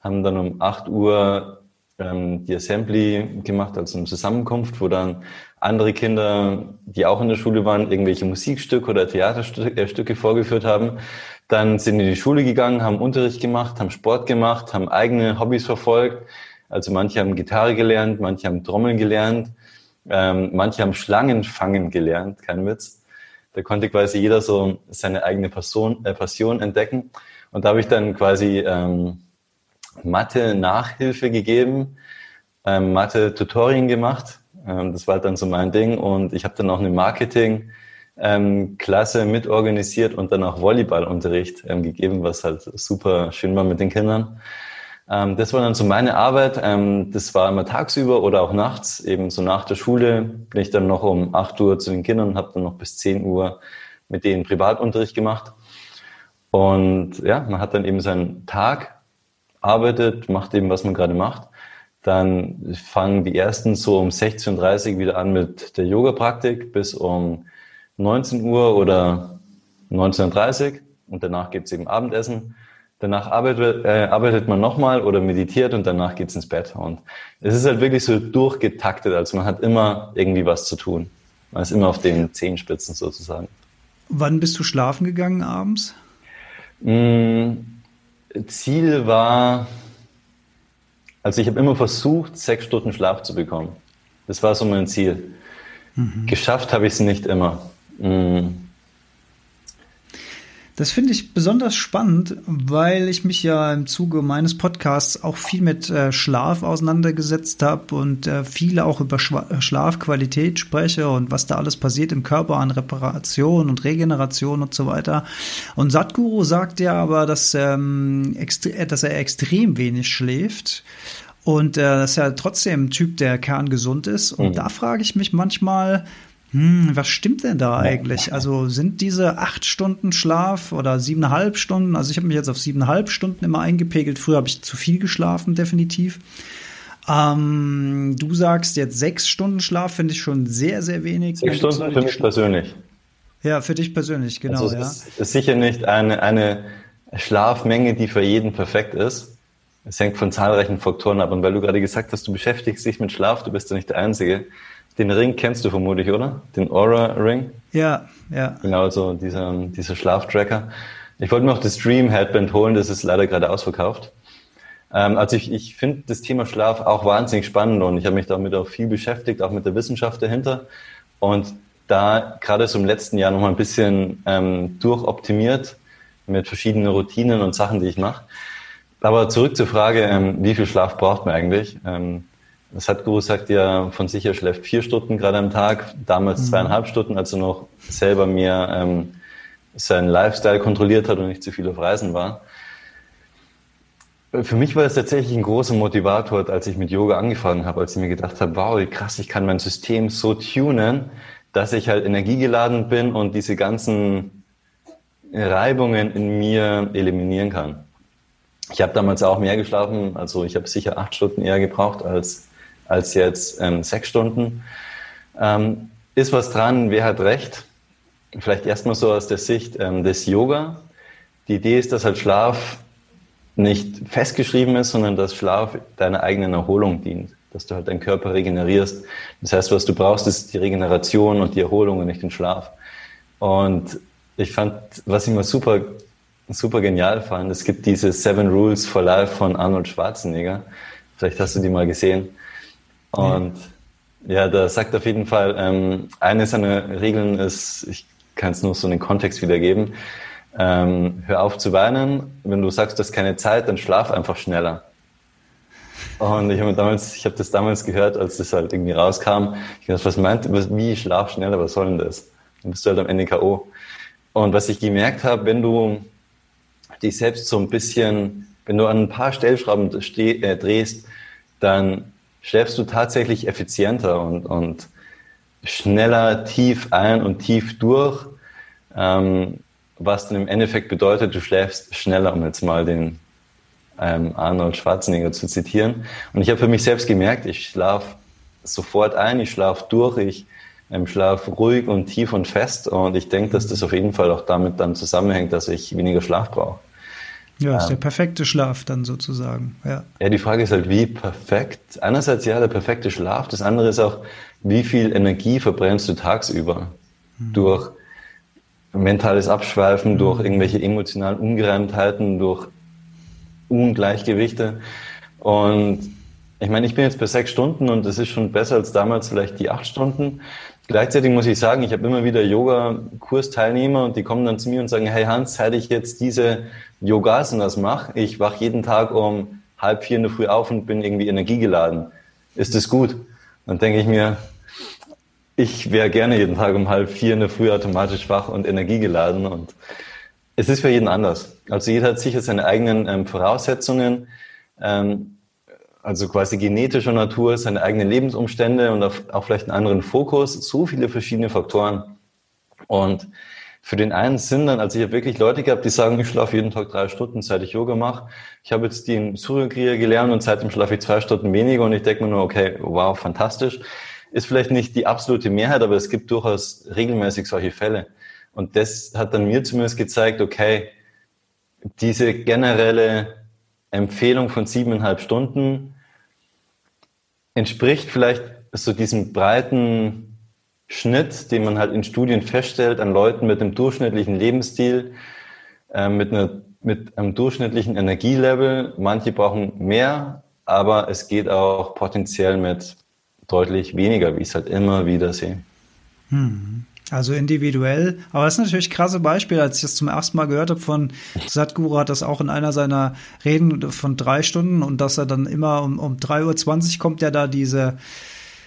haben dann um 8 Uhr ähm, die Assembly gemacht, also eine Zusammenkunft, wo dann andere Kinder, die auch in der Schule waren, irgendwelche Musikstücke oder Theaterstücke äh, vorgeführt haben. Dann sind in die Schule gegangen, haben Unterricht gemacht, haben Sport gemacht, haben eigene Hobbys verfolgt. Also manche haben Gitarre gelernt, manche haben Trommeln gelernt, ähm, manche haben Schlangenfangen gelernt, kein Witz. Da konnte quasi jeder so seine eigene Person, äh, Passion entdecken. Und da habe ich dann quasi ähm, Mathe-Nachhilfe gegeben, ähm, Mathe-Tutorien gemacht. Ähm, das war dann so mein Ding. Und ich habe dann auch eine Marketing- ähm, Klasse mitorganisiert und dann auch Volleyballunterricht ähm, gegeben, was halt super schön war mit den Kindern. Ähm, das war dann so meine Arbeit. Ähm, das war immer tagsüber oder auch nachts, eben so nach der Schule bin ich dann noch um 8 Uhr zu den Kindern und habe dann noch bis 10 Uhr mit denen Privatunterricht gemacht. Und ja, man hat dann eben seinen Tag, arbeitet, macht eben, was man gerade macht. Dann fangen die ersten so um 16.30 Uhr wieder an mit der Yoga-Praktik bis um 19 Uhr oder 19.30 Uhr und danach gibt es eben Abendessen. Danach arbeitet, äh, arbeitet man nochmal oder meditiert und danach geht es ins Bett. Und es ist halt wirklich so durchgetaktet, also man hat immer irgendwie was zu tun. Man ist immer auf den Zehenspitzen sozusagen. Wann bist du schlafen gegangen abends? Mm, Ziel war, also ich habe immer versucht, sechs Stunden Schlaf zu bekommen. Das war so mein Ziel. Mhm. Geschafft habe ich es nicht immer. Mhm. Das finde ich besonders spannend, weil ich mich ja im Zuge meines Podcasts auch viel mit äh, Schlaf auseinandergesetzt habe und äh, viel auch über Schwa Schlafqualität spreche und was da alles passiert im Körper an Reparation und Regeneration und so weiter. Und Satguru sagt ja aber, dass, ähm, dass er extrem wenig schläft. Und äh, dass er trotzdem ein Typ, der kerngesund ist. Und mhm. da frage ich mich manchmal, hm, was stimmt denn da eigentlich? Also sind diese acht Stunden Schlaf oder siebeneinhalb Stunden, also ich habe mich jetzt auf siebeneinhalb Stunden immer eingepegelt. Früher habe ich zu viel geschlafen, definitiv. Ähm, du sagst jetzt sechs Stunden Schlaf, finde ich schon sehr, sehr wenig. Sechs Stunden für mich persönlich. Ja, für dich persönlich, genau. Also es ja. ist, ist sicher nicht eine, eine Schlafmenge, die für jeden perfekt ist. Es hängt von zahlreichen Faktoren ab. Und weil du gerade gesagt hast, du beschäftigst dich mit Schlaf, du bist ja nicht der Einzige. Den Ring kennst du vermutlich, oder? Den Aura Ring? Ja, ja. Genau, so dieser, dieser Schlaftracker. Ich wollte mir auch das Dream Headband holen, das ist leider gerade ausverkauft. Ähm, also ich, ich finde das Thema Schlaf auch wahnsinnig spannend und ich habe mich damit auch viel beschäftigt, auch mit der Wissenschaft dahinter. Und da gerade so im letzten Jahr nochmal ein bisschen ähm, durchoptimiert mit verschiedenen Routinen und Sachen, die ich mache. Aber zurück zur Frage, ähm, wie viel Schlaf braucht man eigentlich? Ähm, Sadhguru sagt ja von sich, er schläft vier Stunden gerade am Tag, damals mhm. zweieinhalb Stunden, als er noch selber mir ähm, seinen Lifestyle kontrolliert hat und nicht zu viel auf Reisen war. Für mich war es tatsächlich ein großer Motivator, als ich mit Yoga angefangen habe, als ich mir gedacht habe, wow, wie krass, ich kann mein System so tunen, dass ich halt energiegeladen bin und diese ganzen Reibungen in mir eliminieren kann. Ich habe damals auch mehr geschlafen, also ich habe sicher acht Stunden eher gebraucht als, als jetzt ähm, sechs Stunden. Ähm, ist was dran, wer hat recht? Vielleicht erstmal so aus der Sicht ähm, des Yoga. Die Idee ist, dass halt Schlaf nicht festgeschrieben ist, sondern dass Schlaf deiner eigenen Erholung dient, dass du halt deinen Körper regenerierst. Das heißt, was du brauchst, ist die Regeneration und die Erholung und nicht den Schlaf. Und ich fand, was ich mal super, super genial fand, es gibt diese Seven Rules for Life von Arnold Schwarzenegger. Vielleicht hast du die mal gesehen. Und ja, da sagt auf jeden Fall, ähm, eine seiner Regeln ist, ich kann es nur so einen Kontext wiedergeben, ähm, hör auf zu weinen. Wenn du sagst, du hast keine Zeit, dann schlaf einfach schneller. Und ich habe damals, ich habe das damals gehört, als das halt irgendwie rauskam. Ich dachte, was meint, was, wie schlaf schneller, was soll denn das? Dann bist du halt am Ende K.O. Und was ich gemerkt habe, wenn du dich selbst so ein bisschen, wenn du an ein paar Stellschrauben äh, drehst, dann schläfst du tatsächlich effizienter und, und schneller tief ein und tief durch. Ähm, was dann im Endeffekt bedeutet, du schläfst schneller, um jetzt mal den ähm, Arnold Schwarzenegger zu zitieren. Und ich habe für mich selbst gemerkt, ich schlafe sofort ein, ich schlafe durch, ich ähm, schlafe ruhig und tief und fest. Und ich denke, dass das auf jeden Fall auch damit dann zusammenhängt, dass ich weniger Schlaf brauche. Ja, ist der perfekte Schlaf dann sozusagen. Ja. ja, die Frage ist halt, wie perfekt. Einerseits ja, der perfekte Schlaf. Das andere ist auch, wie viel Energie verbrennst du tagsüber? Mhm. Durch mentales Abschweifen, durch irgendwelche emotionalen Ungereimtheiten, durch Ungleichgewichte. Und ich meine, ich bin jetzt bei sechs Stunden und das ist schon besser als damals vielleicht die acht Stunden. Gleichzeitig muss ich sagen, ich habe immer wieder Yoga-Kursteilnehmer und die kommen dann zu mir und sagen, hey Hans, seit ich jetzt diese Yogasanas mache, ich wach jeden Tag um halb vier in der Früh auf und bin irgendwie energiegeladen. Ist das gut? Dann denke ich mir, ich wäre gerne jeden Tag um halb vier in der Früh automatisch wach und energiegeladen und es ist für jeden anders. Also jeder hat sicher seine eigenen ähm, Voraussetzungen, ähm, also quasi genetischer Natur, seine eigenen Lebensumstände und auch, vielleicht einen anderen Fokus, so viele verschiedene Faktoren. Und für den einen sind dann, also ich habe wirklich Leute gehabt, die sagen, ich schlafe jeden Tag drei Stunden, seit ich Yoga mache. Ich habe jetzt den Surya gelernt und seitdem schlafe ich zwei Stunden weniger und ich denke mir nur, okay, wow, fantastisch ist vielleicht nicht die absolute Mehrheit, aber es gibt durchaus regelmäßig solche Fälle. Und das hat dann mir zumindest gezeigt, okay, diese generelle Empfehlung von siebeneinhalb Stunden entspricht vielleicht so diesem breiten Schnitt, den man halt in Studien feststellt an Leuten mit einem durchschnittlichen Lebensstil, äh, mit, einer, mit einem durchschnittlichen Energielevel. Manche brauchen mehr, aber es geht auch potenziell mit deutlich weniger, wie ich es halt immer wieder sehe. Hm. Also individuell. Aber das ist natürlich krasse Beispiel. Als ich das zum ersten Mal gehört habe von Sadhguru, hat das auch in einer seiner Reden von drei Stunden und dass er dann immer um, um 3.20 Uhr kommt ja da diese,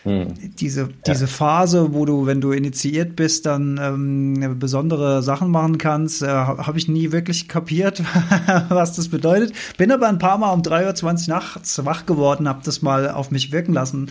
hm. Diese, diese ja. Phase, wo du, wenn du initiiert bist, dann ähm, besondere Sachen machen kannst, äh, habe ich nie wirklich kapiert, <laughs> was das bedeutet. Bin aber ein paar Mal um 3.20 Uhr nachts wach geworden, habe das mal auf mich wirken lassen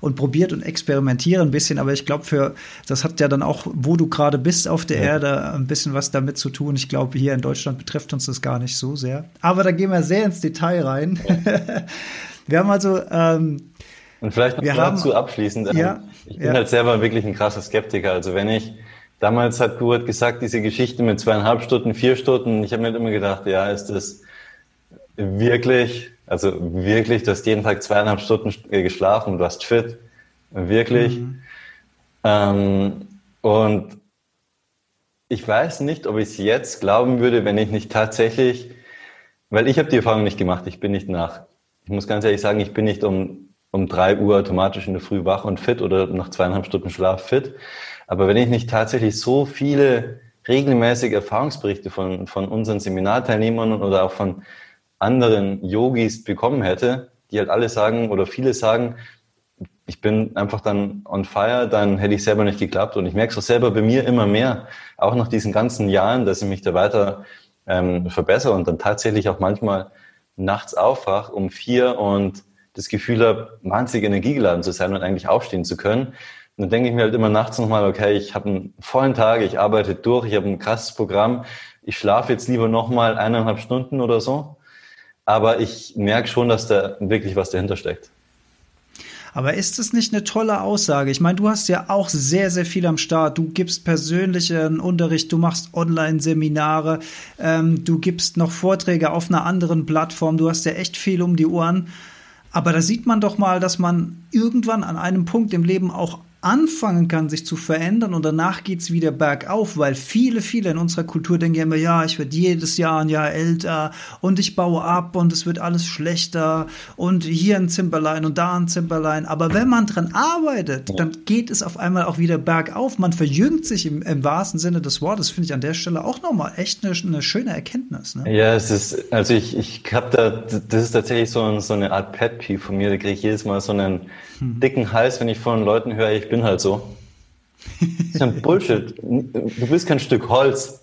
und probiert und experimentiere ein bisschen. Aber ich glaube, für das hat ja dann auch, wo du gerade bist auf der ja. Erde, ein bisschen was damit zu tun. Ich glaube, hier in Deutschland betrifft uns das gar nicht so sehr. Aber da gehen wir sehr ins Detail rein. Ja. <laughs> wir haben also ähm, und vielleicht noch wir dazu haben, abschließend. Ja, ähm, ich bin ja. halt selber wirklich ein krasser Skeptiker. Also wenn ich, damals hat Kurt gesagt, diese Geschichte mit zweieinhalb Stunden, vier Stunden, ich habe mir immer gedacht, ja, ist das wirklich, also wirklich, du hast jeden Tag zweieinhalb Stunden geschlafen und du warst fit. Wirklich. Mhm. Ähm, und ich weiß nicht, ob ich es jetzt glauben würde, wenn ich nicht tatsächlich, weil ich habe die Erfahrung nicht gemacht, ich bin nicht nach, ich muss ganz ehrlich sagen, ich bin nicht um um drei Uhr automatisch in der Früh wach und fit oder nach zweieinhalb Stunden Schlaf fit. Aber wenn ich nicht tatsächlich so viele regelmäßige Erfahrungsberichte von, von unseren Seminarteilnehmern oder auch von anderen Yogis bekommen hätte, die halt alle sagen oder viele sagen, ich bin einfach dann on fire, dann hätte ich selber nicht geklappt. Und ich merke es auch selber bei mir immer mehr, auch nach diesen ganzen Jahren, dass ich mich da weiter ähm, verbessere und dann tatsächlich auch manchmal nachts aufwach um vier und das Gefühl habe, wahnsinnig energiegeladen zu sein und eigentlich aufstehen zu können. Und dann denke ich mir halt immer nachts nochmal, okay, ich habe einen vollen Tag, ich arbeite durch, ich habe ein krasses Programm, ich schlafe jetzt lieber nochmal eineinhalb Stunden oder so. Aber ich merke schon, dass da wirklich was dahinter steckt. Aber ist es nicht eine tolle Aussage? Ich meine, du hast ja auch sehr, sehr viel am Start. Du gibst persönlichen Unterricht, du machst Online-Seminare, ähm, du gibst noch Vorträge auf einer anderen Plattform. Du hast ja echt viel um die Ohren. Aber da sieht man doch mal, dass man irgendwann an einem Punkt im Leben auch anfangen kann, sich zu verändern und danach geht's wieder bergauf, weil viele, viele in unserer Kultur denken ja immer, ja, ich werde jedes Jahr ein Jahr älter und ich baue ab und es wird alles schlechter und hier ein Zimperlein und da ein Zimperlein. Aber wenn man dran arbeitet, dann geht es auf einmal auch wieder bergauf. Man verjüngt sich im, im wahrsten Sinne des Wortes, finde ich an der Stelle auch nochmal echt eine, eine schöne Erkenntnis. Ne? Ja, es ist, also ich, ich habe da, das ist tatsächlich so, so eine Art Pet-Peeve von mir, da kriege ich jedes Mal so einen hm. dicken Hals, wenn ich von Leuten höre, ich bin halt so. Das ist ein Bullshit. Du bist kein Stück Holz.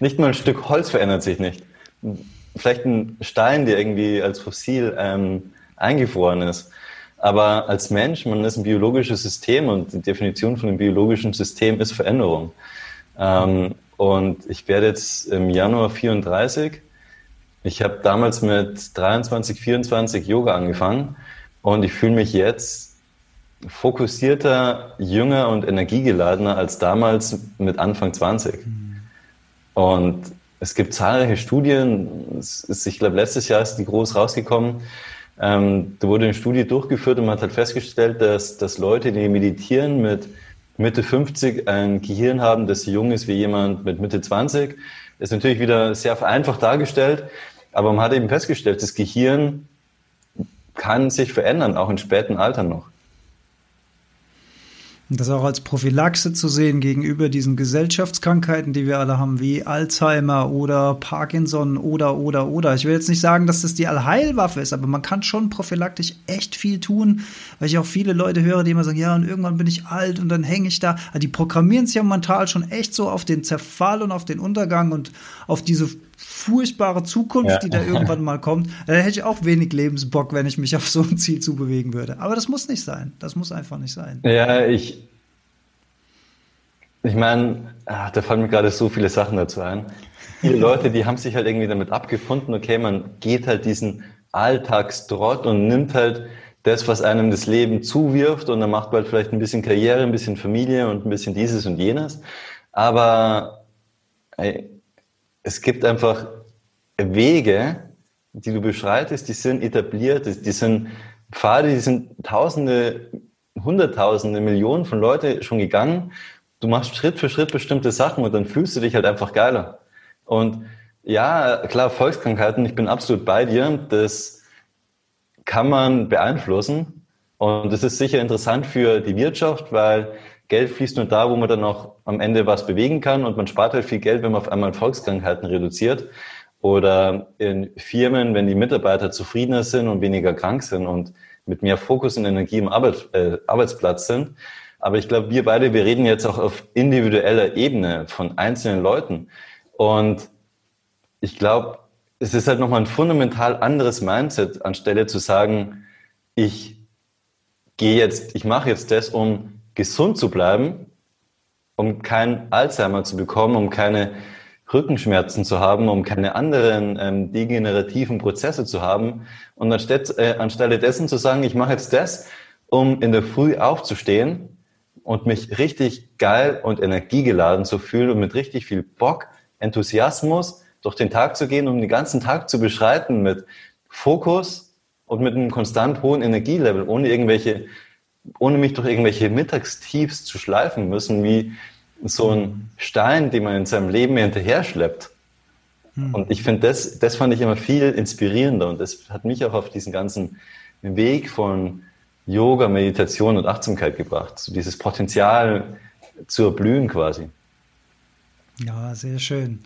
Nicht mal ein Stück Holz verändert sich nicht. Vielleicht ein Stein, der irgendwie als Fossil ähm, eingefroren ist. Aber als Mensch, man ist ein biologisches System und die Definition von einem biologischen System ist Veränderung. Ähm, und ich werde jetzt im Januar 34. Ich habe damals mit 23, 24 Yoga angefangen und ich fühle mich jetzt fokussierter, jünger und energiegeladener als damals mit Anfang 20. Mhm. Und es gibt zahlreiche Studien, ist, ich glaube, letztes Jahr ist die groß rausgekommen. Ähm, da wurde eine Studie durchgeführt und man hat halt festgestellt, dass, dass Leute, die meditieren mit Mitte 50 ein Gehirn haben, das jung ist wie jemand mit Mitte 20. Das ist natürlich wieder sehr vereinfacht dargestellt, aber man hat eben festgestellt, das Gehirn kann sich verändern, auch in späten Altern noch. Und das auch als Prophylaxe zu sehen gegenüber diesen Gesellschaftskrankheiten, die wir alle haben, wie Alzheimer oder Parkinson oder, oder, oder. Ich will jetzt nicht sagen, dass das die Allheilwaffe ist, aber man kann schon prophylaktisch echt viel tun, weil ich auch viele Leute höre, die immer sagen, ja, und irgendwann bin ich alt und dann hänge ich da. Also die programmieren sich ja mental schon echt so auf den Zerfall und auf den Untergang und auf diese furchtbare Zukunft, ja. die da irgendwann mal kommt, dann hätte ich auch wenig Lebensbock, wenn ich mich auf so ein Ziel zubewegen würde. Aber das muss nicht sein. Das muss einfach nicht sein. Ja, ich, ich meine, ah, da fallen mir gerade so viele Sachen dazu ein. Viele <laughs> Leute, die haben sich halt irgendwie damit abgefunden, okay, man geht halt diesen Alltagstrott und nimmt halt das, was einem das Leben zuwirft und dann macht man halt vielleicht ein bisschen Karriere, ein bisschen Familie und ein bisschen dieses und jenes. Aber ey, es gibt einfach Wege, die du beschreitest, die sind etabliert, die sind Pfade, die sind Tausende, Hunderttausende, Millionen von Leuten schon gegangen. Du machst Schritt für Schritt bestimmte Sachen und dann fühlst du dich halt einfach geiler. Und ja, klar, Volkskrankheiten, ich bin absolut bei dir. Das kann man beeinflussen. Und das ist sicher interessant für die Wirtschaft, weil Geld fließt nur da, wo man dann auch am Ende was bewegen kann und man spart halt viel Geld, wenn man auf einmal Volkskrankheiten reduziert oder in Firmen, wenn die Mitarbeiter zufriedener sind und weniger krank sind und mit mehr Fokus und Energie im Arbeit, äh, Arbeitsplatz sind. Aber ich glaube, wir beide, wir reden jetzt auch auf individueller Ebene von einzelnen Leuten. Und ich glaube, es ist halt nochmal ein fundamental anderes Mindset, anstelle zu sagen, ich gehe jetzt, ich mache jetzt das, um gesund zu bleiben, um kein Alzheimer zu bekommen, um keine Rückenschmerzen zu haben, um keine anderen ähm, degenerativen Prozesse zu haben. Und anstatt, äh, anstelle dessen zu sagen, ich mache jetzt das, um in der Früh aufzustehen und mich richtig geil und energiegeladen zu fühlen und mit richtig viel Bock, Enthusiasmus durch den Tag zu gehen, um den ganzen Tag zu beschreiten mit Fokus und mit einem konstant hohen Energielevel, ohne irgendwelche ohne mich durch irgendwelche Mittagstiefs zu schleifen müssen, wie so ein Stein, den man in seinem Leben hinterher schleppt. Hm. Und ich finde, das, das fand ich immer viel inspirierender und das hat mich auch auf diesen ganzen Weg von Yoga, Meditation und Achtsamkeit gebracht. So dieses Potenzial zu erblühen quasi. Ja, sehr schön.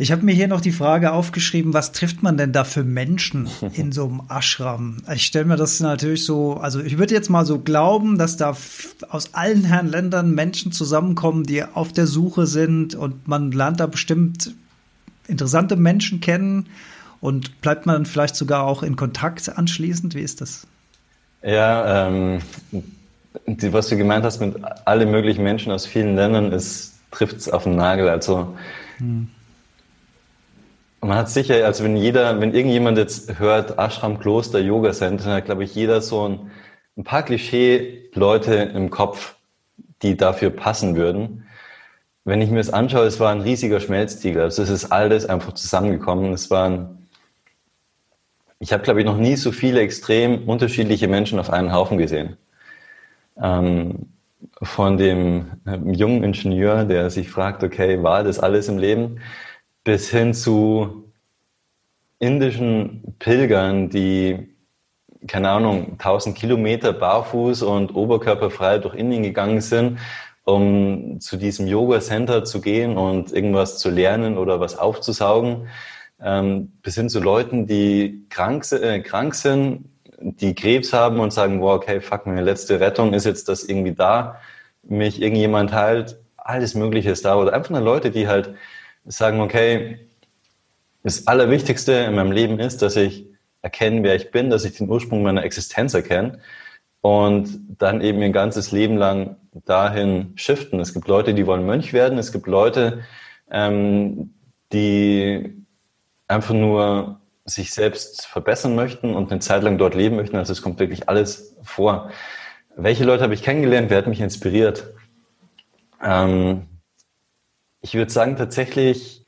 Ich habe mir hier noch die Frage aufgeschrieben, was trifft man denn da für Menschen <laughs> in so einem Ashram? Ich stelle mir das natürlich so, also ich würde jetzt mal so glauben, dass da aus allen Herren Ländern Menschen zusammenkommen, die auf der Suche sind und man lernt da bestimmt interessante Menschen kennen und bleibt man vielleicht sogar auch in Kontakt anschließend? Wie ist das? Ja, ähm, die, was du gemeint hast mit alle möglichen Menschen aus vielen Ländern, trifft es auf den Nagel. Also hm. Man hat sicher, also wenn jeder, wenn irgendjemand jetzt hört Ashram, Kloster, Yoga Center, dann hat glaube ich jeder so ein, ein paar Klischee-Leute im Kopf, die dafür passen würden. Wenn ich mir das anschaue, es war ein riesiger Schmelztiegel. Also es ist alles einfach zusammengekommen. Es waren ich habe, glaube ich, noch nie so viele extrem unterschiedliche Menschen auf einen Haufen gesehen. Ähm, von dem äh, jungen Ingenieur, der sich fragt, okay, war das alles im Leben, bis hin zu indischen Pilgern, die, keine Ahnung, 1000 Kilometer barfuß und oberkörperfrei durch Indien gegangen sind, um zu diesem Yoga-Center zu gehen und irgendwas zu lernen oder was aufzusaugen ähm, bis hin zu Leuten, die krank, äh, krank sind, die Krebs haben und sagen, wow, okay, fuck, meine letzte Rettung ist jetzt, dass irgendwie da mich irgendjemand heilt. Alles Mögliche ist da. Oder einfach nur Leute, die halt sagen, okay, das Allerwichtigste in meinem Leben ist, dass ich erkenne, wer ich bin, dass ich den Ursprung meiner Existenz erkenne und dann eben ihr ganzes Leben lang dahin shiften. Es gibt Leute, die wollen Mönch werden. Es gibt Leute, ähm, die einfach nur sich selbst verbessern möchten und eine Zeit lang dort leben möchten. Also es kommt wirklich alles vor. Welche Leute habe ich kennengelernt? Wer hat mich inspiriert? Ähm, ich würde sagen, tatsächlich,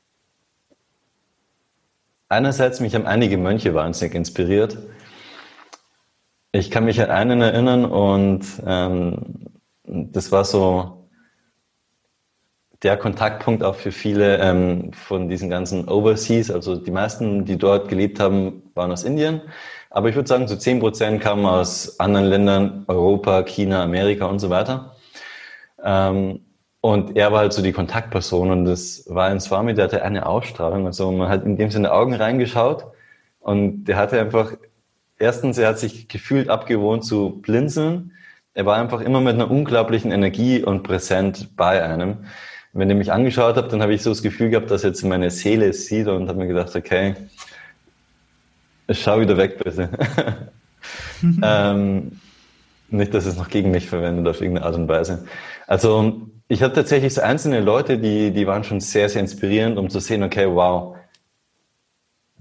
einerseits mich haben einige Mönche wahnsinnig inspiriert. Ich kann mich an einen erinnern und ähm, das war so der Kontaktpunkt auch für viele ähm, von diesen ganzen Overseas. Also die meisten, die dort gelebt haben, waren aus Indien. Aber ich würde sagen, so zehn Prozent kamen aus anderen Ländern, Europa, China, Amerika und so weiter. Ähm, und er war halt so die Kontaktperson und das war ein Swami, der hatte eine Ausstrahlung. Also man hat in dem Sinne Augen reingeschaut und der hatte einfach, erstens, er hat sich gefühlt abgewohnt zu blinzeln. Er war einfach immer mit einer unglaublichen Energie und präsent bei einem wenn ihr mich angeschaut habt, dann habe ich so das Gefühl gehabt, dass jetzt meine Seele es sieht und habe mir gedacht, okay, schau wieder weg, bitte. <laughs> ähm, nicht, dass es noch gegen mich verwendet auf irgendeine Art und Weise. Also ich hatte tatsächlich so einzelne Leute, die, die waren schon sehr, sehr inspirierend, um zu sehen, okay, wow.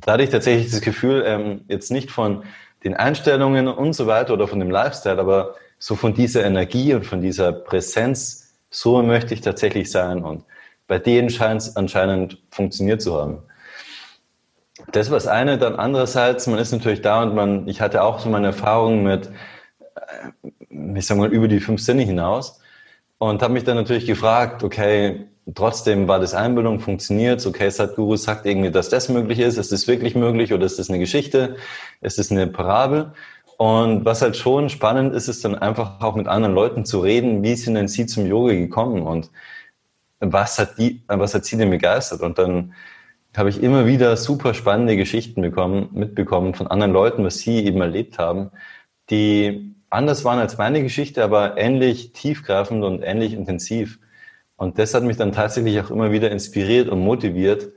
Da hatte ich tatsächlich das Gefühl, ähm, jetzt nicht von den Einstellungen und so weiter oder von dem Lifestyle, aber so von dieser Energie und von dieser Präsenz, so möchte ich tatsächlich sein. Und bei denen scheint es anscheinend funktioniert zu haben. Das war das eine. Dann andererseits, man ist natürlich da und man, ich hatte auch so meine Erfahrungen mit, äh, ich sag mal, über die fünf Sinne hinaus und habe mich dann natürlich gefragt, okay, trotzdem war das Einbildung, funktioniert Okay, Sadhguru sagt irgendwie, dass das möglich ist. Ist das wirklich möglich oder ist das eine Geschichte? Ist das eine Parabel? Und was halt schon spannend ist, ist dann einfach auch mit anderen Leuten zu reden, wie sind denn sie zum Yoga gekommen und was hat die, was hat sie denn begeistert? Und dann habe ich immer wieder super spannende Geschichten bekommen, mitbekommen von anderen Leuten, was sie eben erlebt haben, die anders waren als meine Geschichte, aber ähnlich tiefgreifend und ähnlich intensiv. Und das hat mich dann tatsächlich auch immer wieder inspiriert und motiviert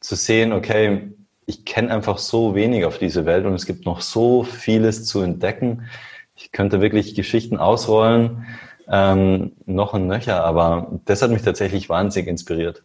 zu sehen, okay, ich kenne einfach so wenig auf diese Welt und es gibt noch so vieles zu entdecken. Ich könnte wirklich Geschichten ausrollen, ähm, noch und nöcher, aber das hat mich tatsächlich wahnsinnig inspiriert.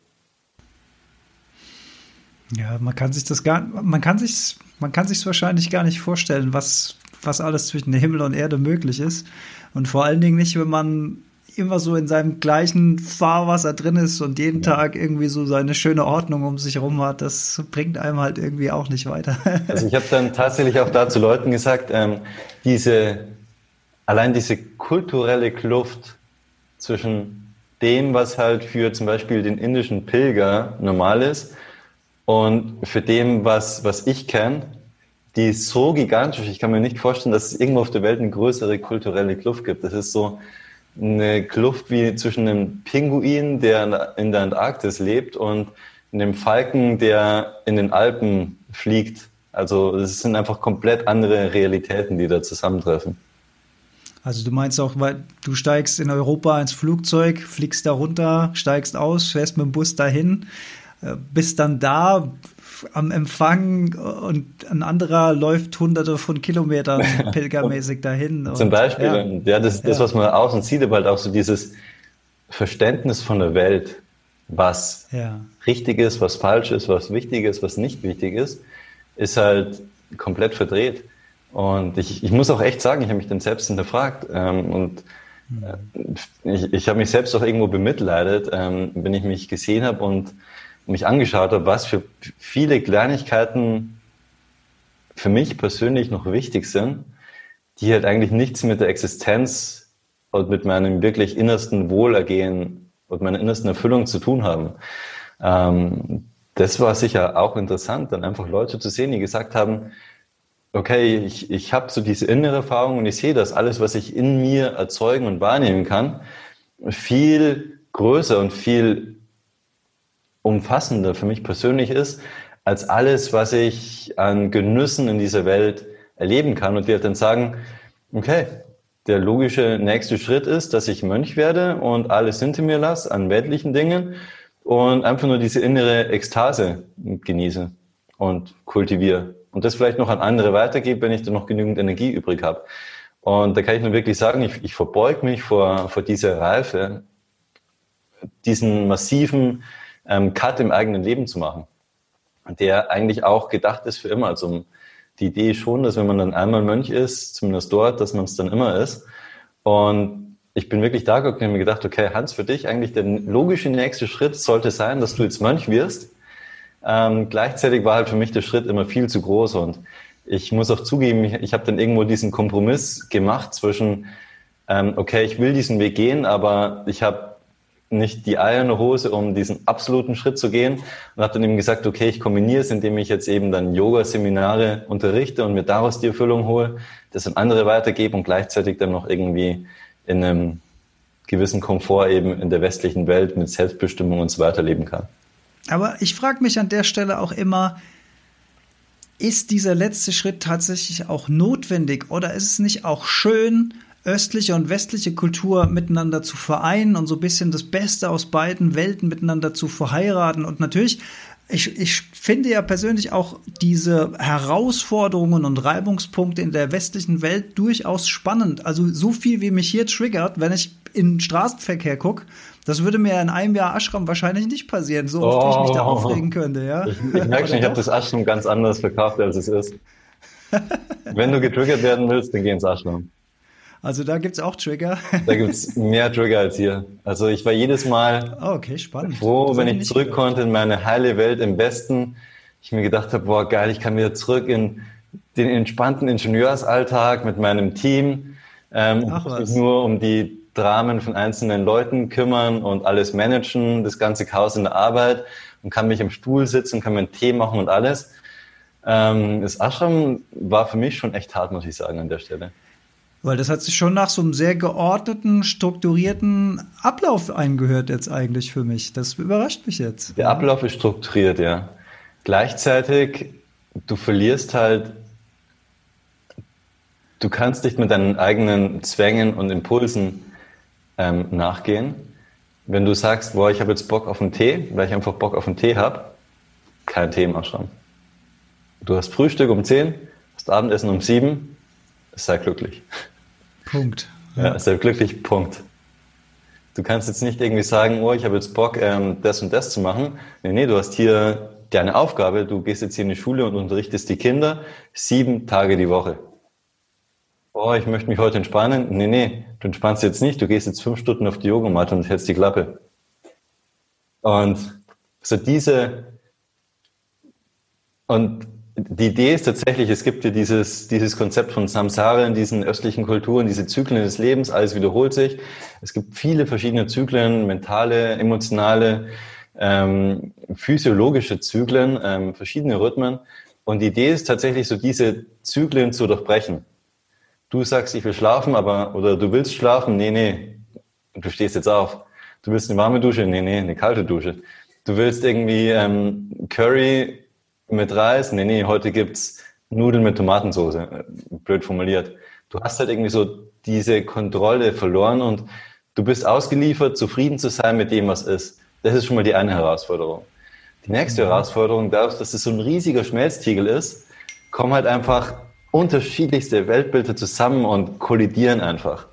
Ja, man kann sich das gar, man kann sich, man kann sich wahrscheinlich gar nicht vorstellen, was, was alles zwischen Himmel und Erde möglich ist. Und vor allen Dingen nicht, wenn man immer so in seinem gleichen Fahrwasser drin ist und jeden ja. Tag irgendwie so seine schöne Ordnung um sich herum hat, das bringt einem halt irgendwie auch nicht weiter. <laughs> Also ich habe dann tatsächlich auch da zu Leuten gesagt, ähm, diese, allein diese kulturelle Kluft zwischen dem, was halt für zum Beispiel den indischen Pilger normal ist und für dem, was, was ich kenne, die ist so gigantisch. Ich kann mir nicht vorstellen, dass es irgendwo auf der Welt eine größere kulturelle Kluft gibt. Das ist so, eine Kluft wie zwischen einem Pinguin, der in der Antarktis lebt, und einem Falken, der in den Alpen fliegt. Also es sind einfach komplett andere Realitäten, die da zusammentreffen. Also du meinst auch, weil du steigst in Europa ins Flugzeug, fliegst da runter, steigst aus, fährst mit dem Bus dahin, äh, bist dann da am Empfang und ein anderer läuft hunderte von Kilometern <laughs> pilgermäßig dahin. Zum Beispiel, ja, ja das ist das, was man außen sieht, aber halt auch so dieses Verständnis von der Welt, was ja. richtig ist, was falsch ist, was wichtig ist, was nicht wichtig ist, ist halt komplett verdreht. Und ich, ich muss auch echt sagen, ich habe mich dann selbst hinterfragt ähm, und äh, ich, ich habe mich selbst auch irgendwo bemitleidet, ähm, wenn ich mich gesehen habe und mich angeschaut habe, was für viele Kleinigkeiten für mich persönlich noch wichtig sind, die halt eigentlich nichts mit der Existenz und mit meinem wirklich innersten Wohlergehen und meiner innersten Erfüllung zu tun haben. Ähm, das war sicher auch interessant, dann einfach Leute zu sehen, die gesagt haben, okay, ich, ich habe so diese innere Erfahrung und ich sehe, dass alles, was ich in mir erzeugen und wahrnehmen kann, viel größer und viel umfassender für mich persönlich ist, als alles, was ich an Genüssen in dieser Welt erleben kann. Und wir dann sagen, okay, der logische nächste Schritt ist, dass ich Mönch werde und alles hinter mir lasse an weltlichen Dingen und einfach nur diese innere Ekstase genieße und kultiviere und das vielleicht noch an andere weitergebe, wenn ich dann noch genügend Energie übrig habe. Und da kann ich nur wirklich sagen, ich, ich verbeug mich vor, vor dieser Reife, diesen massiven ähm, Cut im eigenen Leben zu machen, der eigentlich auch gedacht ist für immer. Also die Idee schon, dass wenn man dann einmal Mönch ist, zumindest dort, dass man es dann immer ist. Und ich bin wirklich da geguckt und habe mir gedacht, okay, Hans, für dich eigentlich der logische nächste Schritt sollte sein, dass du jetzt Mönch wirst ähm, gleichzeitig war halt für mich der Schritt immer viel zu groß und ich muss auch zugeben, ich, ich habe dann irgendwo diesen Kompromiss gemacht zwischen, ähm, okay, ich will diesen Weg gehen, aber ich habe nicht die Eier in der Hose, um diesen absoluten Schritt zu gehen und habe dann eben gesagt, okay, ich kombiniere es, indem ich jetzt eben dann Yoga-Seminare unterrichte und mir daraus die Erfüllung hole, das an andere weitergebe und gleichzeitig dann noch irgendwie in einem gewissen Komfort eben in der westlichen Welt mit Selbstbestimmung und so weiter leben kann. Aber ich frage mich an der Stelle auch immer, ist dieser letzte Schritt tatsächlich auch notwendig oder ist es nicht auch schön, östliche und westliche Kultur miteinander zu vereinen und so ein bisschen das Beste aus beiden Welten miteinander zu verheiraten? Und natürlich, ich, ich finde ja persönlich auch diese Herausforderungen und Reibungspunkte in der westlichen Welt durchaus spannend. Also so viel, wie mich hier triggert, wenn ich in Straßenverkehr gucke, das würde mir in einem Jahr Ashram wahrscheinlich nicht passieren, so oft oh, ich mich da oh. aufregen könnte. Ja? Ich, ich merke schon, ich habe das Ashram ganz anders verkauft, als es ist. <laughs> Wenn du getriggert werden willst, dann geh ins Ashram. Also da gibt es auch Trigger. Da gibt es mehr Trigger als hier. Also ich war jedes Mal oh, okay, froh, wenn ich zurück konnte in meine heile Welt im Westen. Ich mir gedacht habe, boah geil, ich kann wieder zurück in den entspannten Ingenieursalltag mit meinem Team. Ähm, Ach, was. nur um die Dramen von einzelnen Leuten kümmern und alles managen, das ganze Chaos in der Arbeit und kann mich im Stuhl sitzen, kann mir einen Tee machen und alles. Ähm, das Ashram war für mich schon echt hart, muss ich sagen, an der Stelle. Weil das hat sich schon nach so einem sehr geordneten, strukturierten Ablauf eingehört jetzt eigentlich für mich. Das überrascht mich jetzt. Der Ablauf ist strukturiert, ja. Gleichzeitig, du verlierst halt du kannst nicht mit deinen eigenen Zwängen und Impulsen ähm, nachgehen. Wenn du sagst, boah, ich habe jetzt Bock auf einen Tee, weil ich einfach Bock auf einen Tee habe, kein Tee im Ashram. Du hast Frühstück um 10, hast Abendessen um 7, sei glücklich. Punkt. Ja. ja, sei glücklich, Punkt. Du kannst jetzt nicht irgendwie sagen, oh, ich habe jetzt Bock, ähm, das und das zu machen. Nee, nee, du hast hier deine Aufgabe, du gehst jetzt hier in die Schule und unterrichtest die Kinder sieben Tage die Woche oh, ich möchte mich heute entspannen. Nee, nee, du entspannst jetzt nicht. Du gehst jetzt fünf Stunden auf die Yogamatte und hältst die Klappe. Und so diese, und die Idee ist tatsächlich, es gibt ja dieses, dieses Konzept von Samsara in diesen östlichen Kulturen, diese Zyklen des Lebens, alles wiederholt sich. Es gibt viele verschiedene Zyklen, mentale, emotionale, ähm, physiologische Zyklen, ähm, verschiedene Rhythmen. Und die Idee ist tatsächlich so, diese Zyklen zu durchbrechen du sagst, ich will schlafen, aber, oder du willst schlafen, nee, nee, du stehst jetzt auf. Du willst eine warme Dusche, nee, nee, eine kalte Dusche. du willst irgendwie ähm, Curry mit Reis? Nee, nee, heute gibt's Nudeln mit Tomatensauce. Äh, blöd formuliert. Du hast halt irgendwie so diese Kontrolle verloren und du bist ausgeliefert, zufrieden zu sein mit dem, was ist. Das ist schon mal die eine Herausforderung. Die nächste mhm. Herausforderung, dadurch, dass es so ein riesiger Schmelztiegel ist, kommen halt einfach unterschiedlichste Weltbilder zusammen und kollidieren einfach.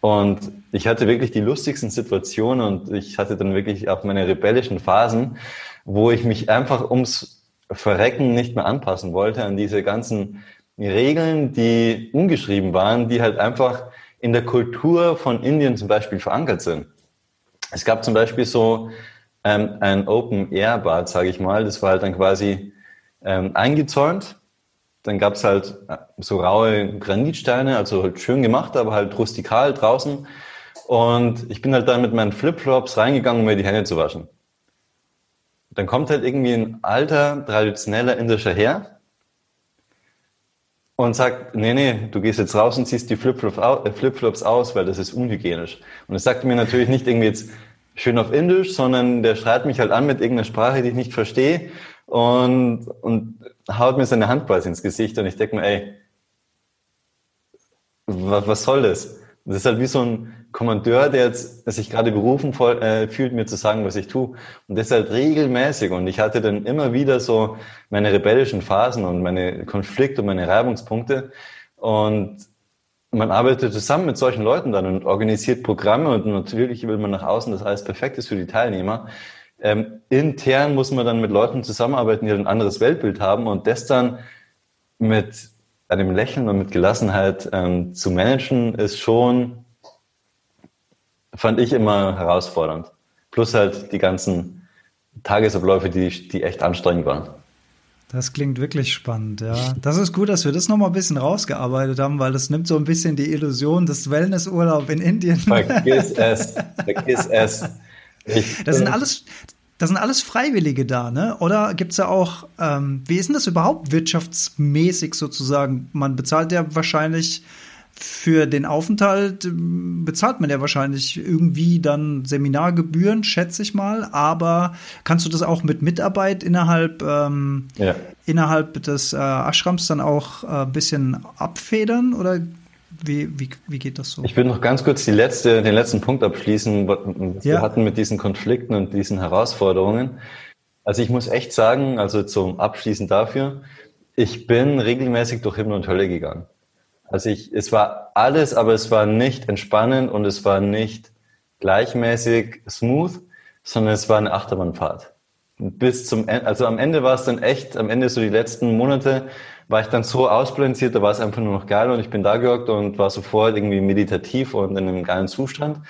Und ich hatte wirklich die lustigsten Situationen und ich hatte dann wirklich auch meine rebellischen Phasen, wo ich mich einfach ums Verrecken nicht mehr anpassen wollte an diese ganzen Regeln, die ungeschrieben waren, die halt einfach in der Kultur von Indien zum Beispiel verankert sind. Es gab zum Beispiel so ähm, ein Open-Air-Bad, sage ich mal. Das war halt dann quasi ähm, eingezäunt dann gab es halt äh, so raue Granitsteine, also halt schön gemacht, aber halt rustikal draußen. Und ich bin halt dann mit meinen Flipflops reingegangen, um mir die Hände zu waschen. Dann kommt halt irgendwie ein alter, traditioneller indischer Herr und sagt, nee, nee, du gehst jetzt raus und ziehst die äh, Flipflops aus, weil das ist unhygienisch. Und das sagte mir natürlich nicht irgendwie jetzt schön auf Indisch, sondern der schreit mich halt an mit irgendeiner Sprache, die ich nicht verstehe und, und haut mir seine Hand quasi ins Gesicht und ich denke mir, ey, was soll das? Das ist halt wie so ein Kommandeur, der jetzt sich gerade berufen äh, fühlt, mir zu sagen, was ich tue. Und das halt regelmäßig. Und ich hatte dann immer wieder so meine rebellischen Phasen und meine Konflikte und meine Reibungspunkte. Und man arbeitet zusammen mit solchen Leuten dann und organisiert Programme und natürlich will man nach außen, dass alles perfekt ist für die Teilnehmer. Ähm, intern muss man dann mit Leuten zusammenarbeiten, die ein anderes Weltbild haben und das dann mit einem Lächeln und mit Gelassenheit ähm, zu managen, ist schon, fand ich immer herausfordernd. Plus halt die ganzen Tagesabläufe, die, die echt anstrengend waren. Das klingt wirklich spannend, ja. Das ist gut, dass wir das nochmal ein bisschen rausgearbeitet haben, weil das nimmt so ein bisschen die Illusion des Wellnessurlaub in Indien. Vergiss <laughs> es, vergiss es. Ich, das sind alles, das sind alles Freiwillige da, ne? Oder gibt es ja auch, ähm, wie ist denn das überhaupt wirtschaftsmäßig sozusagen? Man bezahlt ja wahrscheinlich für den Aufenthalt, bezahlt man ja wahrscheinlich irgendwie dann Seminargebühren, schätze ich mal. Aber kannst du das auch mit Mitarbeit innerhalb, ähm, ja. innerhalb des äh, Ashrams dann auch ein äh, bisschen abfedern? Oder wie, wie, wie geht das so? Ich will noch ganz kurz die letzte, den letzten Punkt abschließen, was ja. wir hatten mit diesen Konflikten und diesen Herausforderungen. Also ich muss echt sagen, also zum Abschließen dafür, ich bin regelmäßig durch Himmel und Hölle gegangen. Also ich, es war alles, aber es war nicht entspannend und es war nicht gleichmäßig smooth, sondern es war eine Achterbahnfahrt. Bis zum Ende, also am Ende war es dann echt, am Ende so die letzten Monate war ich dann so ausbalanciert, da war es einfach nur noch geil und ich bin da gehockt und war sofort irgendwie meditativ und in einem geilen Zustand.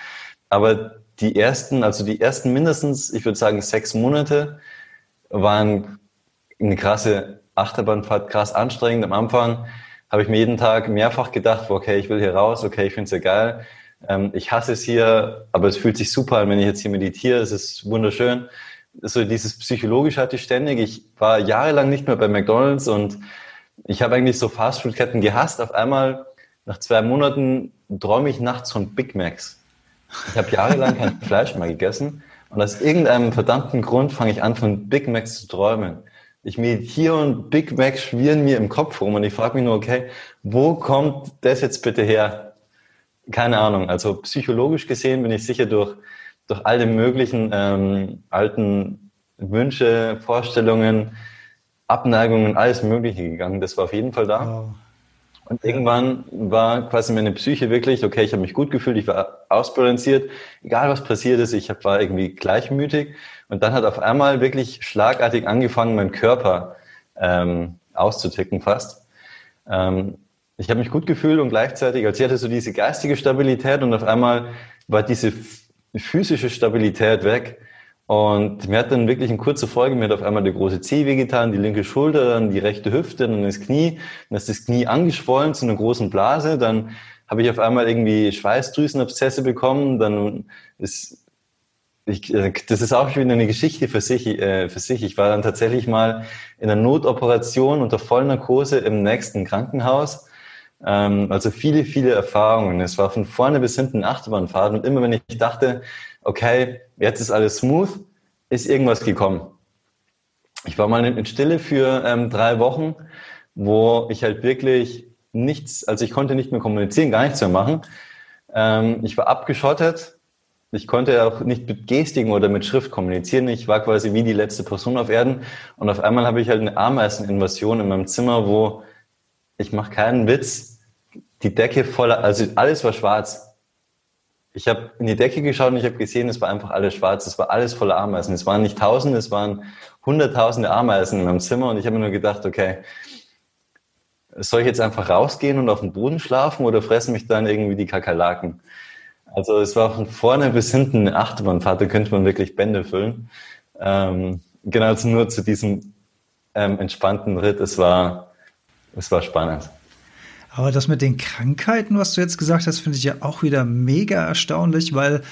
Aber die ersten, also die ersten mindestens, ich würde sagen, sechs Monate waren eine krasse Achterbahnfahrt, krass anstrengend. Am Anfang habe ich mir jeden Tag mehrfach gedacht, okay, ich will hier raus, okay, ich finde es ja geil. Ähm, ich hasse es hier, aber es fühlt sich super an, wenn ich jetzt hier meditiere. Es ist wunderschön. So dieses psychologische hatte ich ständig. Ich war jahrelang nicht mehr bei McDonald's und ich habe eigentlich so Fastfood-Ketten gehasst. Auf einmal, nach zwei Monaten, träume ich nachts von Big Macs. Ich habe jahrelang kein <laughs> Fleisch mehr gegessen und aus irgendeinem verdammten Grund fange ich an, von Big Macs zu träumen. Ich meditiere und Big Macs schwirren mir im Kopf rum und ich frage mich nur, okay, wo kommt das jetzt bitte her? Keine Ahnung. Also psychologisch gesehen bin ich sicher durch, durch all die möglichen ähm, alten Wünsche, Vorstellungen, Abneigungen, alles Mögliche gegangen. Das war auf jeden Fall da. Wow. Und irgendwann war quasi meine Psyche wirklich, okay, ich habe mich gut gefühlt, ich war ausbalanciert, egal was passiert ist, ich war irgendwie gleichmütig. Und dann hat auf einmal wirklich schlagartig angefangen, mein Körper ähm, auszuticken fast. Ähm, ich habe mich gut gefühlt und gleichzeitig, als ich hatte so diese geistige Stabilität und auf einmal war diese physische Stabilität weg. Und mir hat dann wirklich in kurzer Folge, mir hat auf einmal der große Zeh wehgetan, die linke Schulter, dann die rechte Hüfte, dann das Knie. Dann ist das Knie angeschwollen zu einer großen Blase. Dann habe ich auf einmal irgendwie Schweißdrüsenabszesse bekommen. Dann ist, ich, äh, das ist auch wieder eine Geschichte für sich, äh, für sich. Ich war dann tatsächlich mal in einer Notoperation unter Vollnarkose im nächsten Krankenhaus. Ähm, also viele, viele Erfahrungen. Es war von vorne bis hinten Achterbahnfahrt. Und immer wenn ich dachte, okay, jetzt ist alles smooth, ist irgendwas gekommen. Ich war mal in Stille für ähm, drei Wochen, wo ich halt wirklich nichts, also ich konnte nicht mehr kommunizieren, gar nichts mehr machen. Ähm, ich war abgeschottet. Ich konnte auch nicht mit Gestiken oder mit Schrift kommunizieren. Ich war quasi wie die letzte Person auf Erden. Und auf einmal habe ich halt eine Ameiseninvasion in meinem Zimmer, wo ich mache keinen Witz, die Decke voller, also alles war schwarz. Ich habe in die Decke geschaut und ich habe gesehen, es war einfach alles schwarz. Es war alles voller Ameisen. Es waren nicht Tausende, es waren Hunderttausende Ameisen in meinem Zimmer. Und ich habe mir nur gedacht, okay, soll ich jetzt einfach rausgehen und auf dem Boden schlafen oder fressen mich dann irgendwie die Kakerlaken? Also es war von vorne bis hinten eine Achterbahnfahrt, da könnte man wirklich Bände füllen. Ähm, genau, also nur zu diesem ähm, entspannten Ritt, es war, es war spannend. Aber das mit den Krankheiten, was du jetzt gesagt hast, finde ich ja auch wieder mega erstaunlich, weil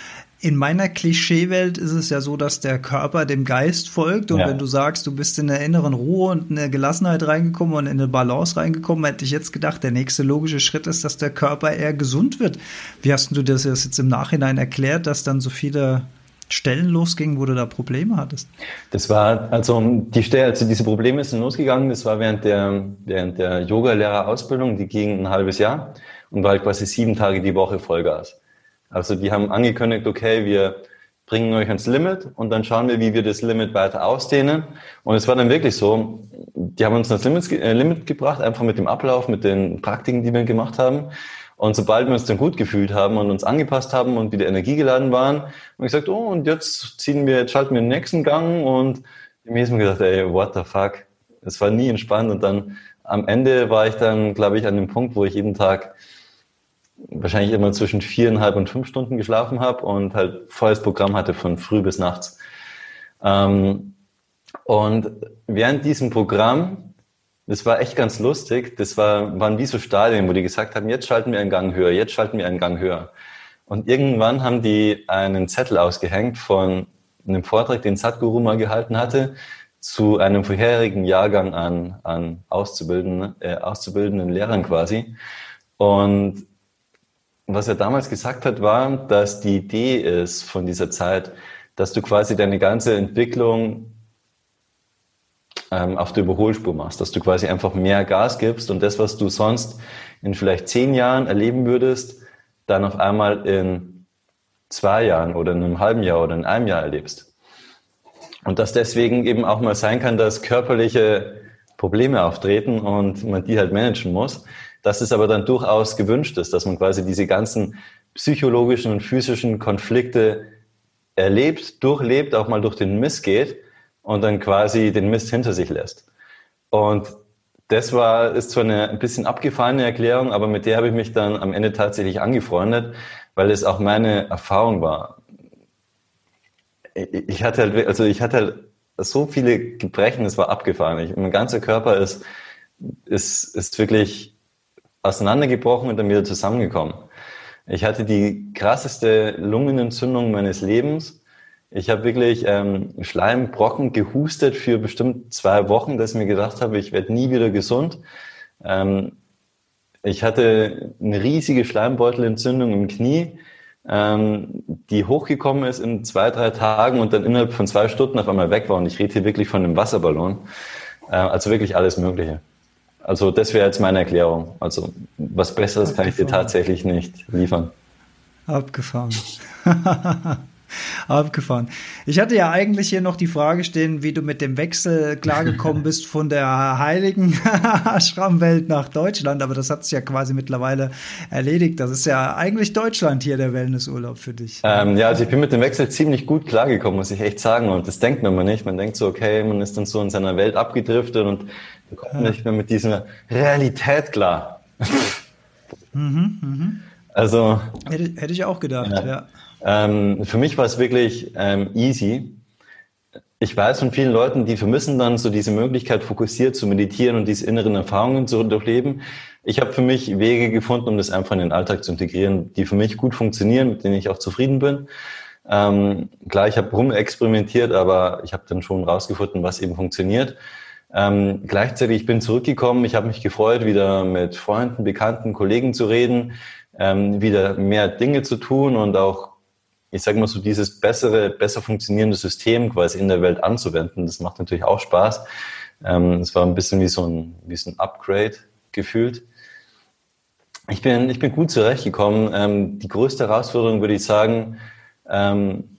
in meiner Klischeewelt ist es ja so, dass der Körper dem Geist folgt. Und ja. wenn du sagst, du bist in eine inneren Ruhe und eine Gelassenheit reingekommen und in eine Balance reingekommen, hätte ich jetzt gedacht, der nächste logische Schritt ist, dass der Körper eher gesund wird. Wie hast du das jetzt im Nachhinein erklärt, dass dann so viele Stellen losgingen, wo du da Probleme hattest? Das war, also die Stelle, also diese Probleme sind losgegangen, das war während der, während der Yoga-Lehrerausbildung, die ging ein halbes Jahr und war halt quasi sieben Tage die Woche Vollgas. Also die haben angekündigt, okay, wir bringen euch ans Limit und dann schauen wir, wie wir das Limit weiter ausdehnen. Und es war dann wirklich so, die haben uns ans Limit, äh, Limit gebracht, einfach mit dem Ablauf, mit den Praktiken, die wir gemacht haben. Und sobald wir uns dann gut gefühlt haben und uns angepasst haben und wieder energiegeladen waren, haben wir gesagt, oh, und jetzt ziehen wir, jetzt schalten wir den nächsten Gang und im nächsten Mal gedacht, ey, what the fuck? Es war nie entspannt und dann am Ende war ich dann, glaube ich, an dem Punkt, wo ich jeden Tag wahrscheinlich immer zwischen viereinhalb und fünf Stunden geschlafen habe und halt volles Programm hatte von früh bis nachts. Ähm, und während diesem Programm, das war echt ganz lustig, das war, waren wie so Stadien, wo die gesagt haben, jetzt schalten wir einen Gang höher, jetzt schalten wir einen Gang höher. Und irgendwann haben die einen Zettel ausgehängt von einem Vortrag, den Sadhguru mal gehalten hatte, zu einem vorherigen Jahrgang an, an Auszubildenden, äh, auszubildenden Lehrern quasi. Und was er damals gesagt hat, war, dass die Idee ist von dieser Zeit, dass du quasi deine ganze Entwicklung ähm, auf der Überholspur machst, dass du quasi einfach mehr Gas gibst und das, was du sonst in vielleicht zehn Jahren erleben würdest, dann auf einmal in zwei Jahren oder in einem halben Jahr oder in einem Jahr erlebst. Und dass deswegen eben auch mal sein kann, dass körperliche Probleme auftreten und man die halt managen muss dass es aber dann durchaus gewünscht ist, dass man quasi diese ganzen psychologischen und physischen Konflikte erlebt, durchlebt, auch mal durch den Mist geht und dann quasi den Mist hinter sich lässt. Und das war, ist zwar eine ein bisschen abgefahrene Erklärung, aber mit der habe ich mich dann am Ende tatsächlich angefreundet, weil es auch meine Erfahrung war. Ich hatte halt, also ich hatte halt so viele Gebrechen, es war abgefahren. Ich, mein ganzer Körper ist, ist, ist wirklich auseinandergebrochen und dann wieder zusammengekommen. Ich hatte die krasseste Lungenentzündung meines Lebens. Ich habe wirklich ähm, Schleimbrocken gehustet für bestimmt zwei Wochen, dass ich mir gedacht habe, ich werde nie wieder gesund. Ähm, ich hatte eine riesige Schleimbeutelentzündung im Knie, ähm, die hochgekommen ist in zwei, drei Tagen und dann innerhalb von zwei Stunden auf einmal weg war. Und ich rede hier wirklich von einem Wasserballon. Äh, also wirklich alles Mögliche. Also das wäre jetzt meine Erklärung. Also was Besseres Abgefahren. kann ich dir tatsächlich nicht liefern. Abgefahren. <laughs> <laughs> Abgefahren. Ich hatte ja eigentlich hier noch die Frage stehen, wie du mit dem Wechsel klargekommen <laughs> bist von der heiligen <laughs> Schrammwelt nach Deutschland, aber das hat sich ja quasi mittlerweile erledigt. Das ist ja eigentlich Deutschland hier der Wellnessurlaub für dich. Ähm, ja, also ich bin mit dem Wechsel ziemlich gut klargekommen, muss ich echt sagen. Und das denkt man immer nicht. Man denkt so, okay, man ist dann so in seiner Welt abgedriftet und kommt ja. nicht mehr mit dieser Realität klar. Mhm, mh. Also. Hätte, hätte, ich auch gedacht, ja. ja. Ähm, für mich war es wirklich ähm, easy. Ich weiß von vielen Leuten, die vermissen dann so diese Möglichkeit, fokussiert zu meditieren und diese inneren Erfahrungen zu durchleben. Ich habe für mich Wege gefunden, um das einfach in den Alltag zu integrieren, die für mich gut funktionieren, mit denen ich auch zufrieden bin. Ähm, klar, ich habe rumexperimentiert, aber ich habe dann schon rausgefunden, was eben funktioniert. Ähm, gleichzeitig, ich bin zurückgekommen, ich habe mich gefreut, wieder mit Freunden, Bekannten, Kollegen zu reden, ähm, wieder mehr Dinge zu tun und auch ich sage mal so, dieses bessere, besser funktionierende System quasi in der Welt anzuwenden. Das macht natürlich auch Spaß. Ähm, es war ein bisschen wie so ein, wie so ein Upgrade gefühlt. Ich bin, ich bin gut zurechtgekommen. Ähm, die größte Herausforderung würde ich sagen, ähm,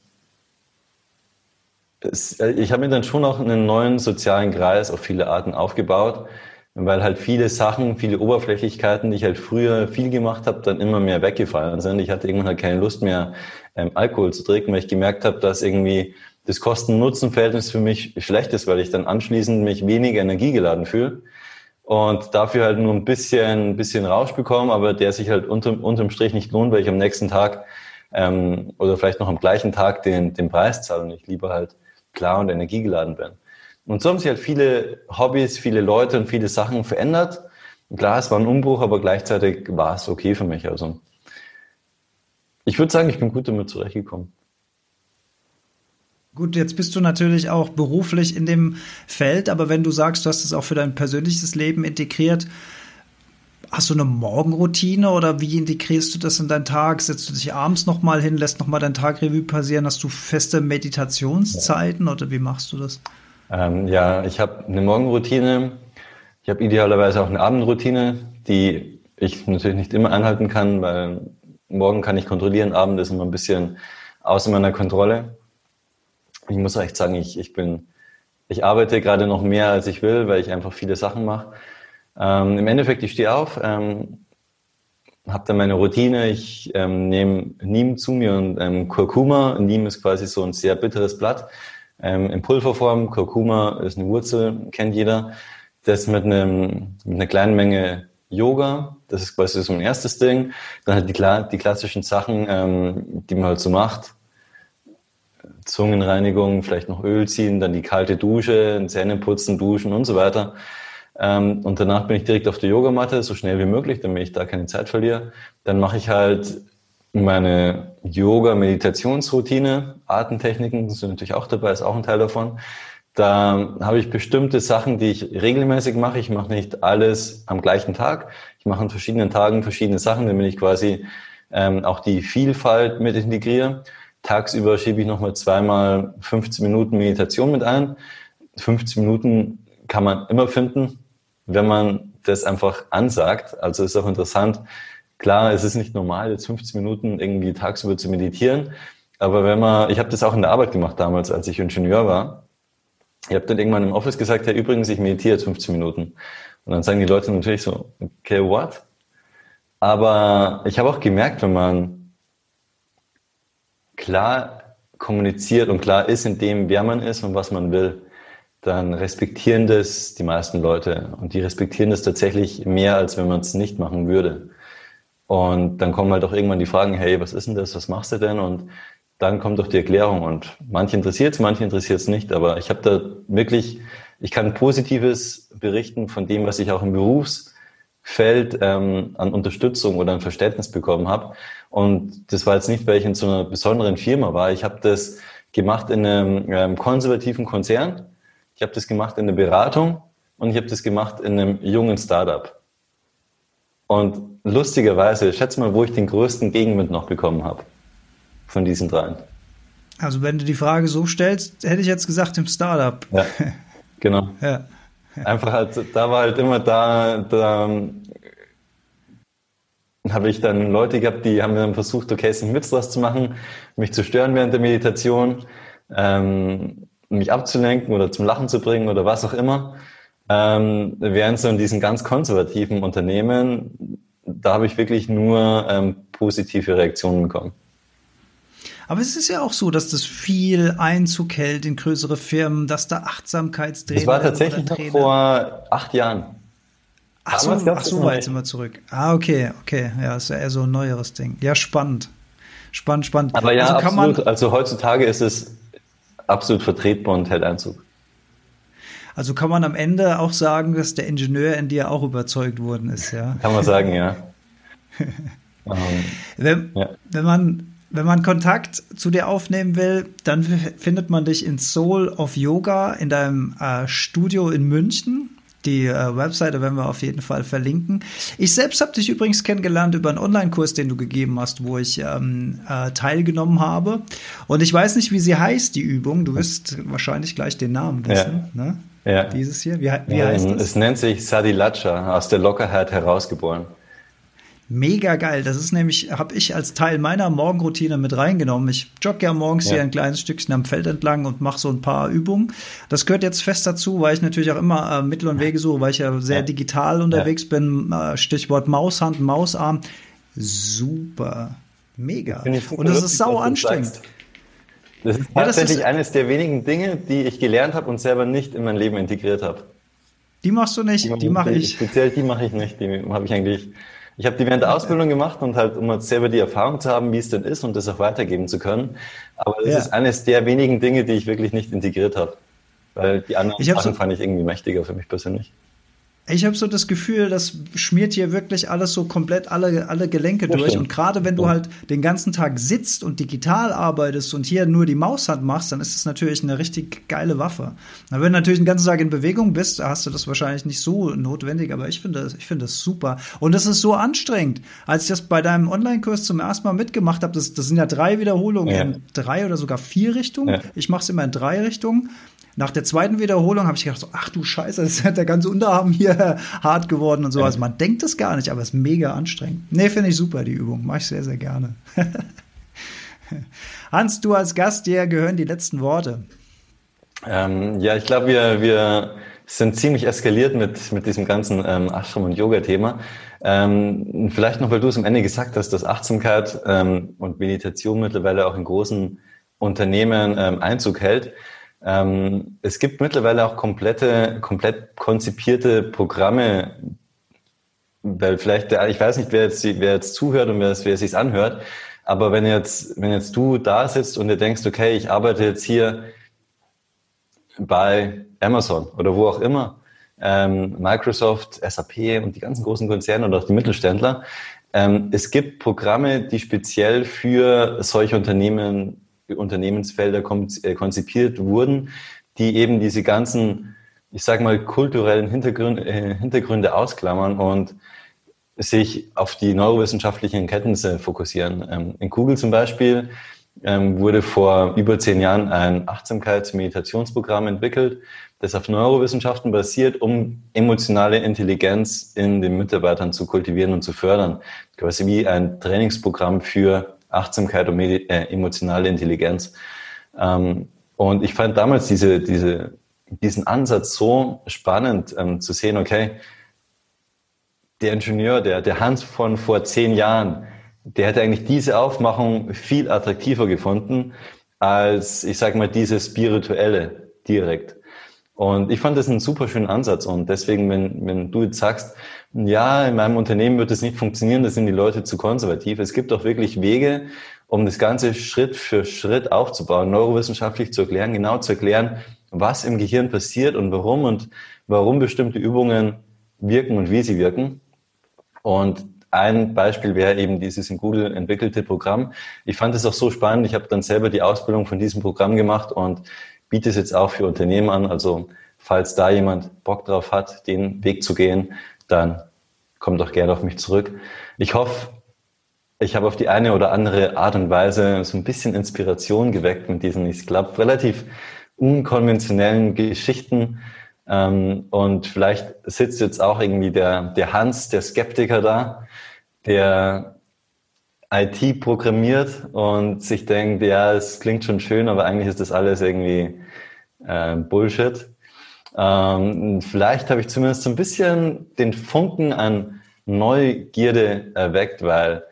äh, ich habe mir dann schon auch einen neuen sozialen Kreis auf viele Arten aufgebaut, weil halt viele Sachen, viele Oberflächlichkeiten, die ich halt früher viel gemacht habe, dann immer mehr weggefallen sind. Ich hatte irgendwann halt keine Lust mehr, ähm, Alkohol zu trinken, weil ich gemerkt habe, dass irgendwie das Kosten-Nutzen-Verhältnis für mich schlecht ist, weil ich dann anschließend mich weniger energiegeladen fühle und dafür halt nur ein bisschen, ein bisschen Rausch bekomme, aber der sich halt unterm, unterm Strich nicht lohnt, weil ich am nächsten Tag ähm, oder vielleicht noch am gleichen Tag den, den Preis zahle und ich lieber halt klar und energiegeladen bin. Und so haben sich halt viele Hobbys, viele Leute und viele Sachen verändert. Klar, es war ein Umbruch, aber gleichzeitig war es okay für mich. Also ich würde sagen, ich bin gut damit zurechtgekommen. Gut, jetzt bist du natürlich auch beruflich in dem Feld, aber wenn du sagst, du hast es auch für dein persönliches Leben integriert, hast du eine Morgenroutine oder wie integrierst du das in deinen Tag? Setzt du dich abends nochmal hin, lässt nochmal dein Tagrevue passieren? Hast du feste Meditationszeiten oder wie machst du das? Ähm, ja, ich habe eine Morgenroutine. Ich habe idealerweise auch eine Abendroutine, die ich natürlich nicht immer anhalten kann, weil morgen kann ich kontrollieren, Abend ist immer ein bisschen außer meiner Kontrolle ich muss echt sagen, ich, ich bin, ich arbeite gerade noch mehr, als ich will, weil ich einfach viele Sachen mache. Ähm, Im Endeffekt, ich stehe auf, ähm, habe dann meine Routine, ich ähm, nehme Niem zu mir und ähm, Kurkuma. Niem ist quasi so ein sehr bitteres Blatt ähm, in Pulverform. Kurkuma ist eine Wurzel, kennt jeder. Das mit, einem, mit einer kleinen Menge Yoga, das ist quasi so ein erstes Ding. Dann halt die, die klassischen Sachen, ähm, die man halt so macht. Zungenreinigung, vielleicht noch Öl ziehen, dann die kalte Dusche, Zähne putzen, duschen und so weiter. Ähm, und danach bin ich direkt auf der Yogamatte, so schnell wie möglich, damit ich da keine Zeit verliere. Dann mache ich halt meine Yoga-Meditationsroutine, Atemtechniken sind natürlich auch dabei, ist auch ein Teil davon. Da habe ich bestimmte Sachen, die ich regelmäßig mache. Ich mache nicht alles am gleichen Tag. Ich mache an verschiedenen Tagen verschiedene Sachen, damit ich quasi ähm, auch die Vielfalt mit integriere. Tagsüber schiebe ich nochmal zweimal 15 Minuten Meditation mit ein. 15 Minuten kann man immer finden, wenn man das einfach ansagt. Also ist auch interessant. Klar, es ist nicht normal, jetzt 15 Minuten irgendwie tagsüber zu meditieren. Aber wenn man, ich habe das auch in der Arbeit gemacht damals, als ich Ingenieur war. Ich habe dann irgendwann im Office gesagt, ja übrigens, ich meditiere jetzt 15 Minuten. Und dann sagen die Leute natürlich so, okay, what? Aber ich habe auch gemerkt, wenn man klar kommuniziert und klar ist in dem, wer man ist und was man will, dann respektieren das die meisten Leute. Und die respektieren das tatsächlich mehr, als wenn man es nicht machen würde. Und dann kommen halt auch irgendwann die Fragen, hey, was ist denn das, was machst du denn? Und dann kommt doch die Erklärung. Und manche interessiert es, manche interessiert es nicht. Aber ich habe da wirklich, ich kann Positives berichten von dem, was ich auch im Berufsfeld ähm, an Unterstützung oder an Verständnis bekommen habe. Und das war jetzt nicht, weil ich in so einer besonderen Firma war. Ich habe das gemacht in einem ähm, konservativen Konzern. Ich habe das gemacht in der Beratung und ich habe das gemacht in einem jungen Startup. Und lustigerweise, schätz mal, wo ich den größten Gegenwind noch bekommen habe von diesen dreien. Also wenn du die Frage so stellst, hätte ich jetzt gesagt im Startup. Ja, genau. <laughs> ja. Einfach halt, da war halt immer da, da habe ich dann Leute gehabt, die haben dann versucht, okay, einen Witz draus zu machen, mich zu stören während der Meditation, ähm, mich abzulenken oder zum Lachen zu bringen oder was auch immer. Ähm, während so in diesen ganz konservativen Unternehmen, da habe ich wirklich nur ähm, positive Reaktionen bekommen. Aber es ist ja auch so, dass das viel Einzug hält in größere Firmen, dass da Achtsamkeitstrainer. Das war tatsächlich noch vor acht Jahren. Ach so, ach so weit sind wir zurück. Ah, okay, okay. Ja, ist ja eher so ein neueres Ding. Ja, spannend. Spannend, spannend. Aber ja, also absolut. Also heutzutage ist es absolut vertretbar und hält Einzug. Also kann man am Ende auch sagen, dass der Ingenieur in dir auch überzeugt worden ist, ja? Kann man sagen, ja. um, <laughs> ähm, wenn, ja. wenn, man, wenn man Kontakt zu dir aufnehmen will, dann findet man dich in Soul of Yoga in deinem äh, Studio in München. Die äh, Webseite werden wir auf jeden Fall verlinken. Ich selbst habe dich übrigens kennengelernt über einen Online-Kurs, den du gegeben hast, wo ich ähm, äh, teilgenommen habe. Und ich weiß nicht, wie sie heißt, die Übung. Du wirst wahrscheinlich gleich den Namen wissen. Ja. Ne? Ja. Dieses hier. Wie, wie heißt es? Es nennt sich Sadilacha, aus der Lockerheit herausgeboren. Mega geil. Das ist nämlich, habe ich als Teil meiner Morgenroutine mit reingenommen. Ich jogge ja morgens ja. hier ein kleines Stückchen am Feld entlang und mache so ein paar Übungen. Das gehört jetzt fest dazu, weil ich natürlich auch immer äh, Mittel und Wege suche, weil ich ja sehr ja. digital unterwegs ja. bin. Äh, Stichwort Maushand, Mausarm. Super. Mega. Und das ist sau anstrengend. Das ist tatsächlich das ist, eines der wenigen Dinge, die ich gelernt habe und selber nicht in mein Leben integriert habe. Die machst du nicht, die, die mache ich. Speziell die mache ich nicht. Die habe ich eigentlich ich habe die während der Ausbildung gemacht und halt, um selber die Erfahrung zu haben, wie es denn ist und das auch weitergeben zu können. Aber das ja. ist eines der wenigen Dinge, die ich wirklich nicht integriert habe. Weil die anderen Sachen so fand ich irgendwie mächtiger für mich persönlich. Ich habe so das Gefühl, das schmiert hier wirklich alles so komplett alle, alle Gelenke ja, durch. Stimmt. Und gerade wenn du halt den ganzen Tag sitzt und digital arbeitest und hier nur die Maushand machst, dann ist das natürlich eine richtig geile Waffe. wenn du natürlich den ganzen Tag in Bewegung bist, hast du das wahrscheinlich nicht so notwendig, aber ich finde das, ich finde das super. Und das ist so anstrengend. Als ich das bei deinem Online-Kurs zum ersten Mal mitgemacht habe, das, das sind ja drei Wiederholungen ja. in drei oder sogar vier Richtungen. Ja. Ich mache es immer in drei Richtungen. Nach der zweiten Wiederholung habe ich gedacht, so, ach du Scheiße, das ist der ganze Unterarm hier <laughs> hart geworden und so. Also man denkt es gar nicht, aber es ist mega anstrengend. Nee, finde ich super, die Übung. Mache ich sehr, sehr gerne. <laughs> Hans, du als Gast, dir gehören die letzten Worte. Ähm, ja, ich glaube, wir, wir sind ziemlich eskaliert mit, mit diesem ganzen ähm, Ashram- und Yoga-Thema. Ähm, vielleicht noch, weil du es am Ende gesagt hast, dass Achtsamkeit ähm, und Meditation mittlerweile auch in großen Unternehmen ähm, Einzug hält. Ähm, es gibt mittlerweile auch komplette, komplett konzipierte Programme, weil vielleicht, der, ich weiß nicht, wer jetzt, wer jetzt zuhört und wer, wer sich anhört, aber wenn jetzt, wenn jetzt du da sitzt und dir denkst, okay, ich arbeite jetzt hier bei Amazon oder wo auch immer, ähm, Microsoft, SAP und die ganzen großen Konzerne oder auch die Mittelständler, ähm, es gibt Programme, die speziell für solche Unternehmen Unternehmensfelder äh, konzipiert wurden, die eben diese ganzen, ich sage mal, kulturellen Hintergründe, äh, Hintergründe ausklammern und sich auf die neurowissenschaftlichen Kenntnisse fokussieren. Ähm, in Google zum Beispiel ähm, wurde vor über zehn Jahren ein Achtsamkeits-Meditationsprogramm entwickelt, das auf Neurowissenschaften basiert, um emotionale Intelligenz in den Mitarbeitern zu kultivieren und zu fördern. Quasi wie ein Trainingsprogramm für Achtsamkeit und Medi äh, emotionale Intelligenz. Ähm, und ich fand damals diese, diese, diesen Ansatz so spannend ähm, zu sehen, okay, der Ingenieur, der, der Hans von vor zehn Jahren, der hätte eigentlich diese Aufmachung viel attraktiver gefunden als, ich sag mal, diese spirituelle direkt. Und ich fand das einen super schönen Ansatz. Und deswegen, wenn, wenn du jetzt sagst, ja, in meinem Unternehmen wird es nicht funktionieren, da sind die Leute zu konservativ. Es gibt auch wirklich Wege, um das Ganze Schritt für Schritt aufzubauen, neurowissenschaftlich zu erklären, genau zu erklären, was im Gehirn passiert und warum und warum bestimmte Übungen wirken und wie sie wirken. Und ein Beispiel wäre eben dieses in Google entwickelte Programm. Ich fand es auch so spannend. Ich habe dann selber die Ausbildung von diesem Programm gemacht und biete es jetzt auch für Unternehmen an. Also falls da jemand Bock drauf hat, den Weg zu gehen, dann kommt doch gerne auf mich zurück. Ich hoffe, ich habe auf die eine oder andere Art und Weise so ein bisschen Inspiration geweckt mit diesen, ich glaube, relativ unkonventionellen Geschichten. Ähm, und vielleicht sitzt jetzt auch irgendwie der, der Hans, der Skeptiker da, der IT programmiert und sich denkt, ja, es klingt schon schön, aber eigentlich ist das alles irgendwie äh, Bullshit. Ähm, vielleicht habe ich zumindest so ein bisschen den Funken an Neugierde erweckt, weil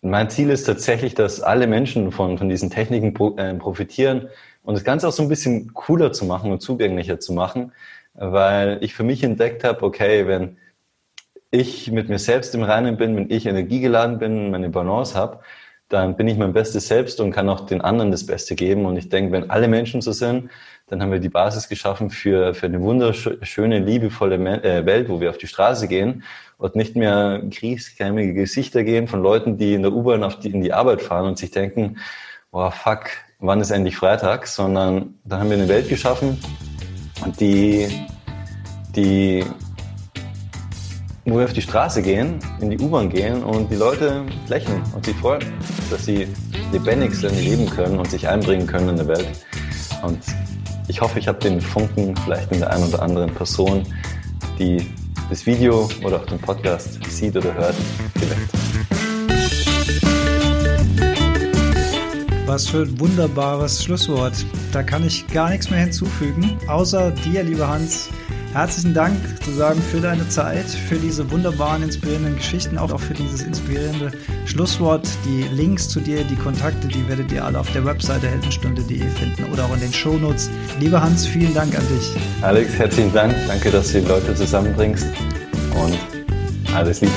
mein Ziel ist tatsächlich, dass alle Menschen von, von diesen Techniken pro, äh, profitieren und das Ganze auch so ein bisschen cooler zu machen und zugänglicher zu machen, weil ich für mich entdeckt habe, okay, wenn ich mit mir selbst im Reinen bin, wenn ich energiegeladen bin, meine Balance habe, dann bin ich mein bestes Selbst und kann auch den anderen das Beste geben. Und ich denke, wenn alle Menschen so sind, dann haben wir die Basis geschaffen für, für eine wunderschöne, liebevolle äh, Welt, wo wir auf die Straße gehen und nicht mehr kriegskeimige Gesichter gehen von Leuten, die in der U-Bahn die, in die Arbeit fahren und sich denken, oh fuck, wann ist endlich Freitag, sondern da haben wir eine Welt geschaffen, die, die, wo wir auf die Straße gehen, in die U-Bahn gehen und die Leute lächeln und sich freuen, dass sie lebendig leben können und sich einbringen können in der Welt. Und ich hoffe, ich habe den Funken vielleicht in der einen oder anderen Person, die das Video oder auch den Podcast sieht oder hört, geweckt. Was für ein wunderbares Schlusswort. Da kann ich gar nichts mehr hinzufügen, außer dir, lieber Hans. Herzlichen Dank zu sagen für deine Zeit, für diese wunderbaren, inspirierenden Geschichten, auch für dieses inspirierende Schlusswort. Die Links zu dir, die Kontakte, die werdet ihr alle auf der Webseite heldenstunde.de finden oder auch in den Shownotes. Lieber Hans, vielen Dank an dich. Alex, herzlichen Dank. Danke, dass du die Leute zusammenbringst und alles Liebe.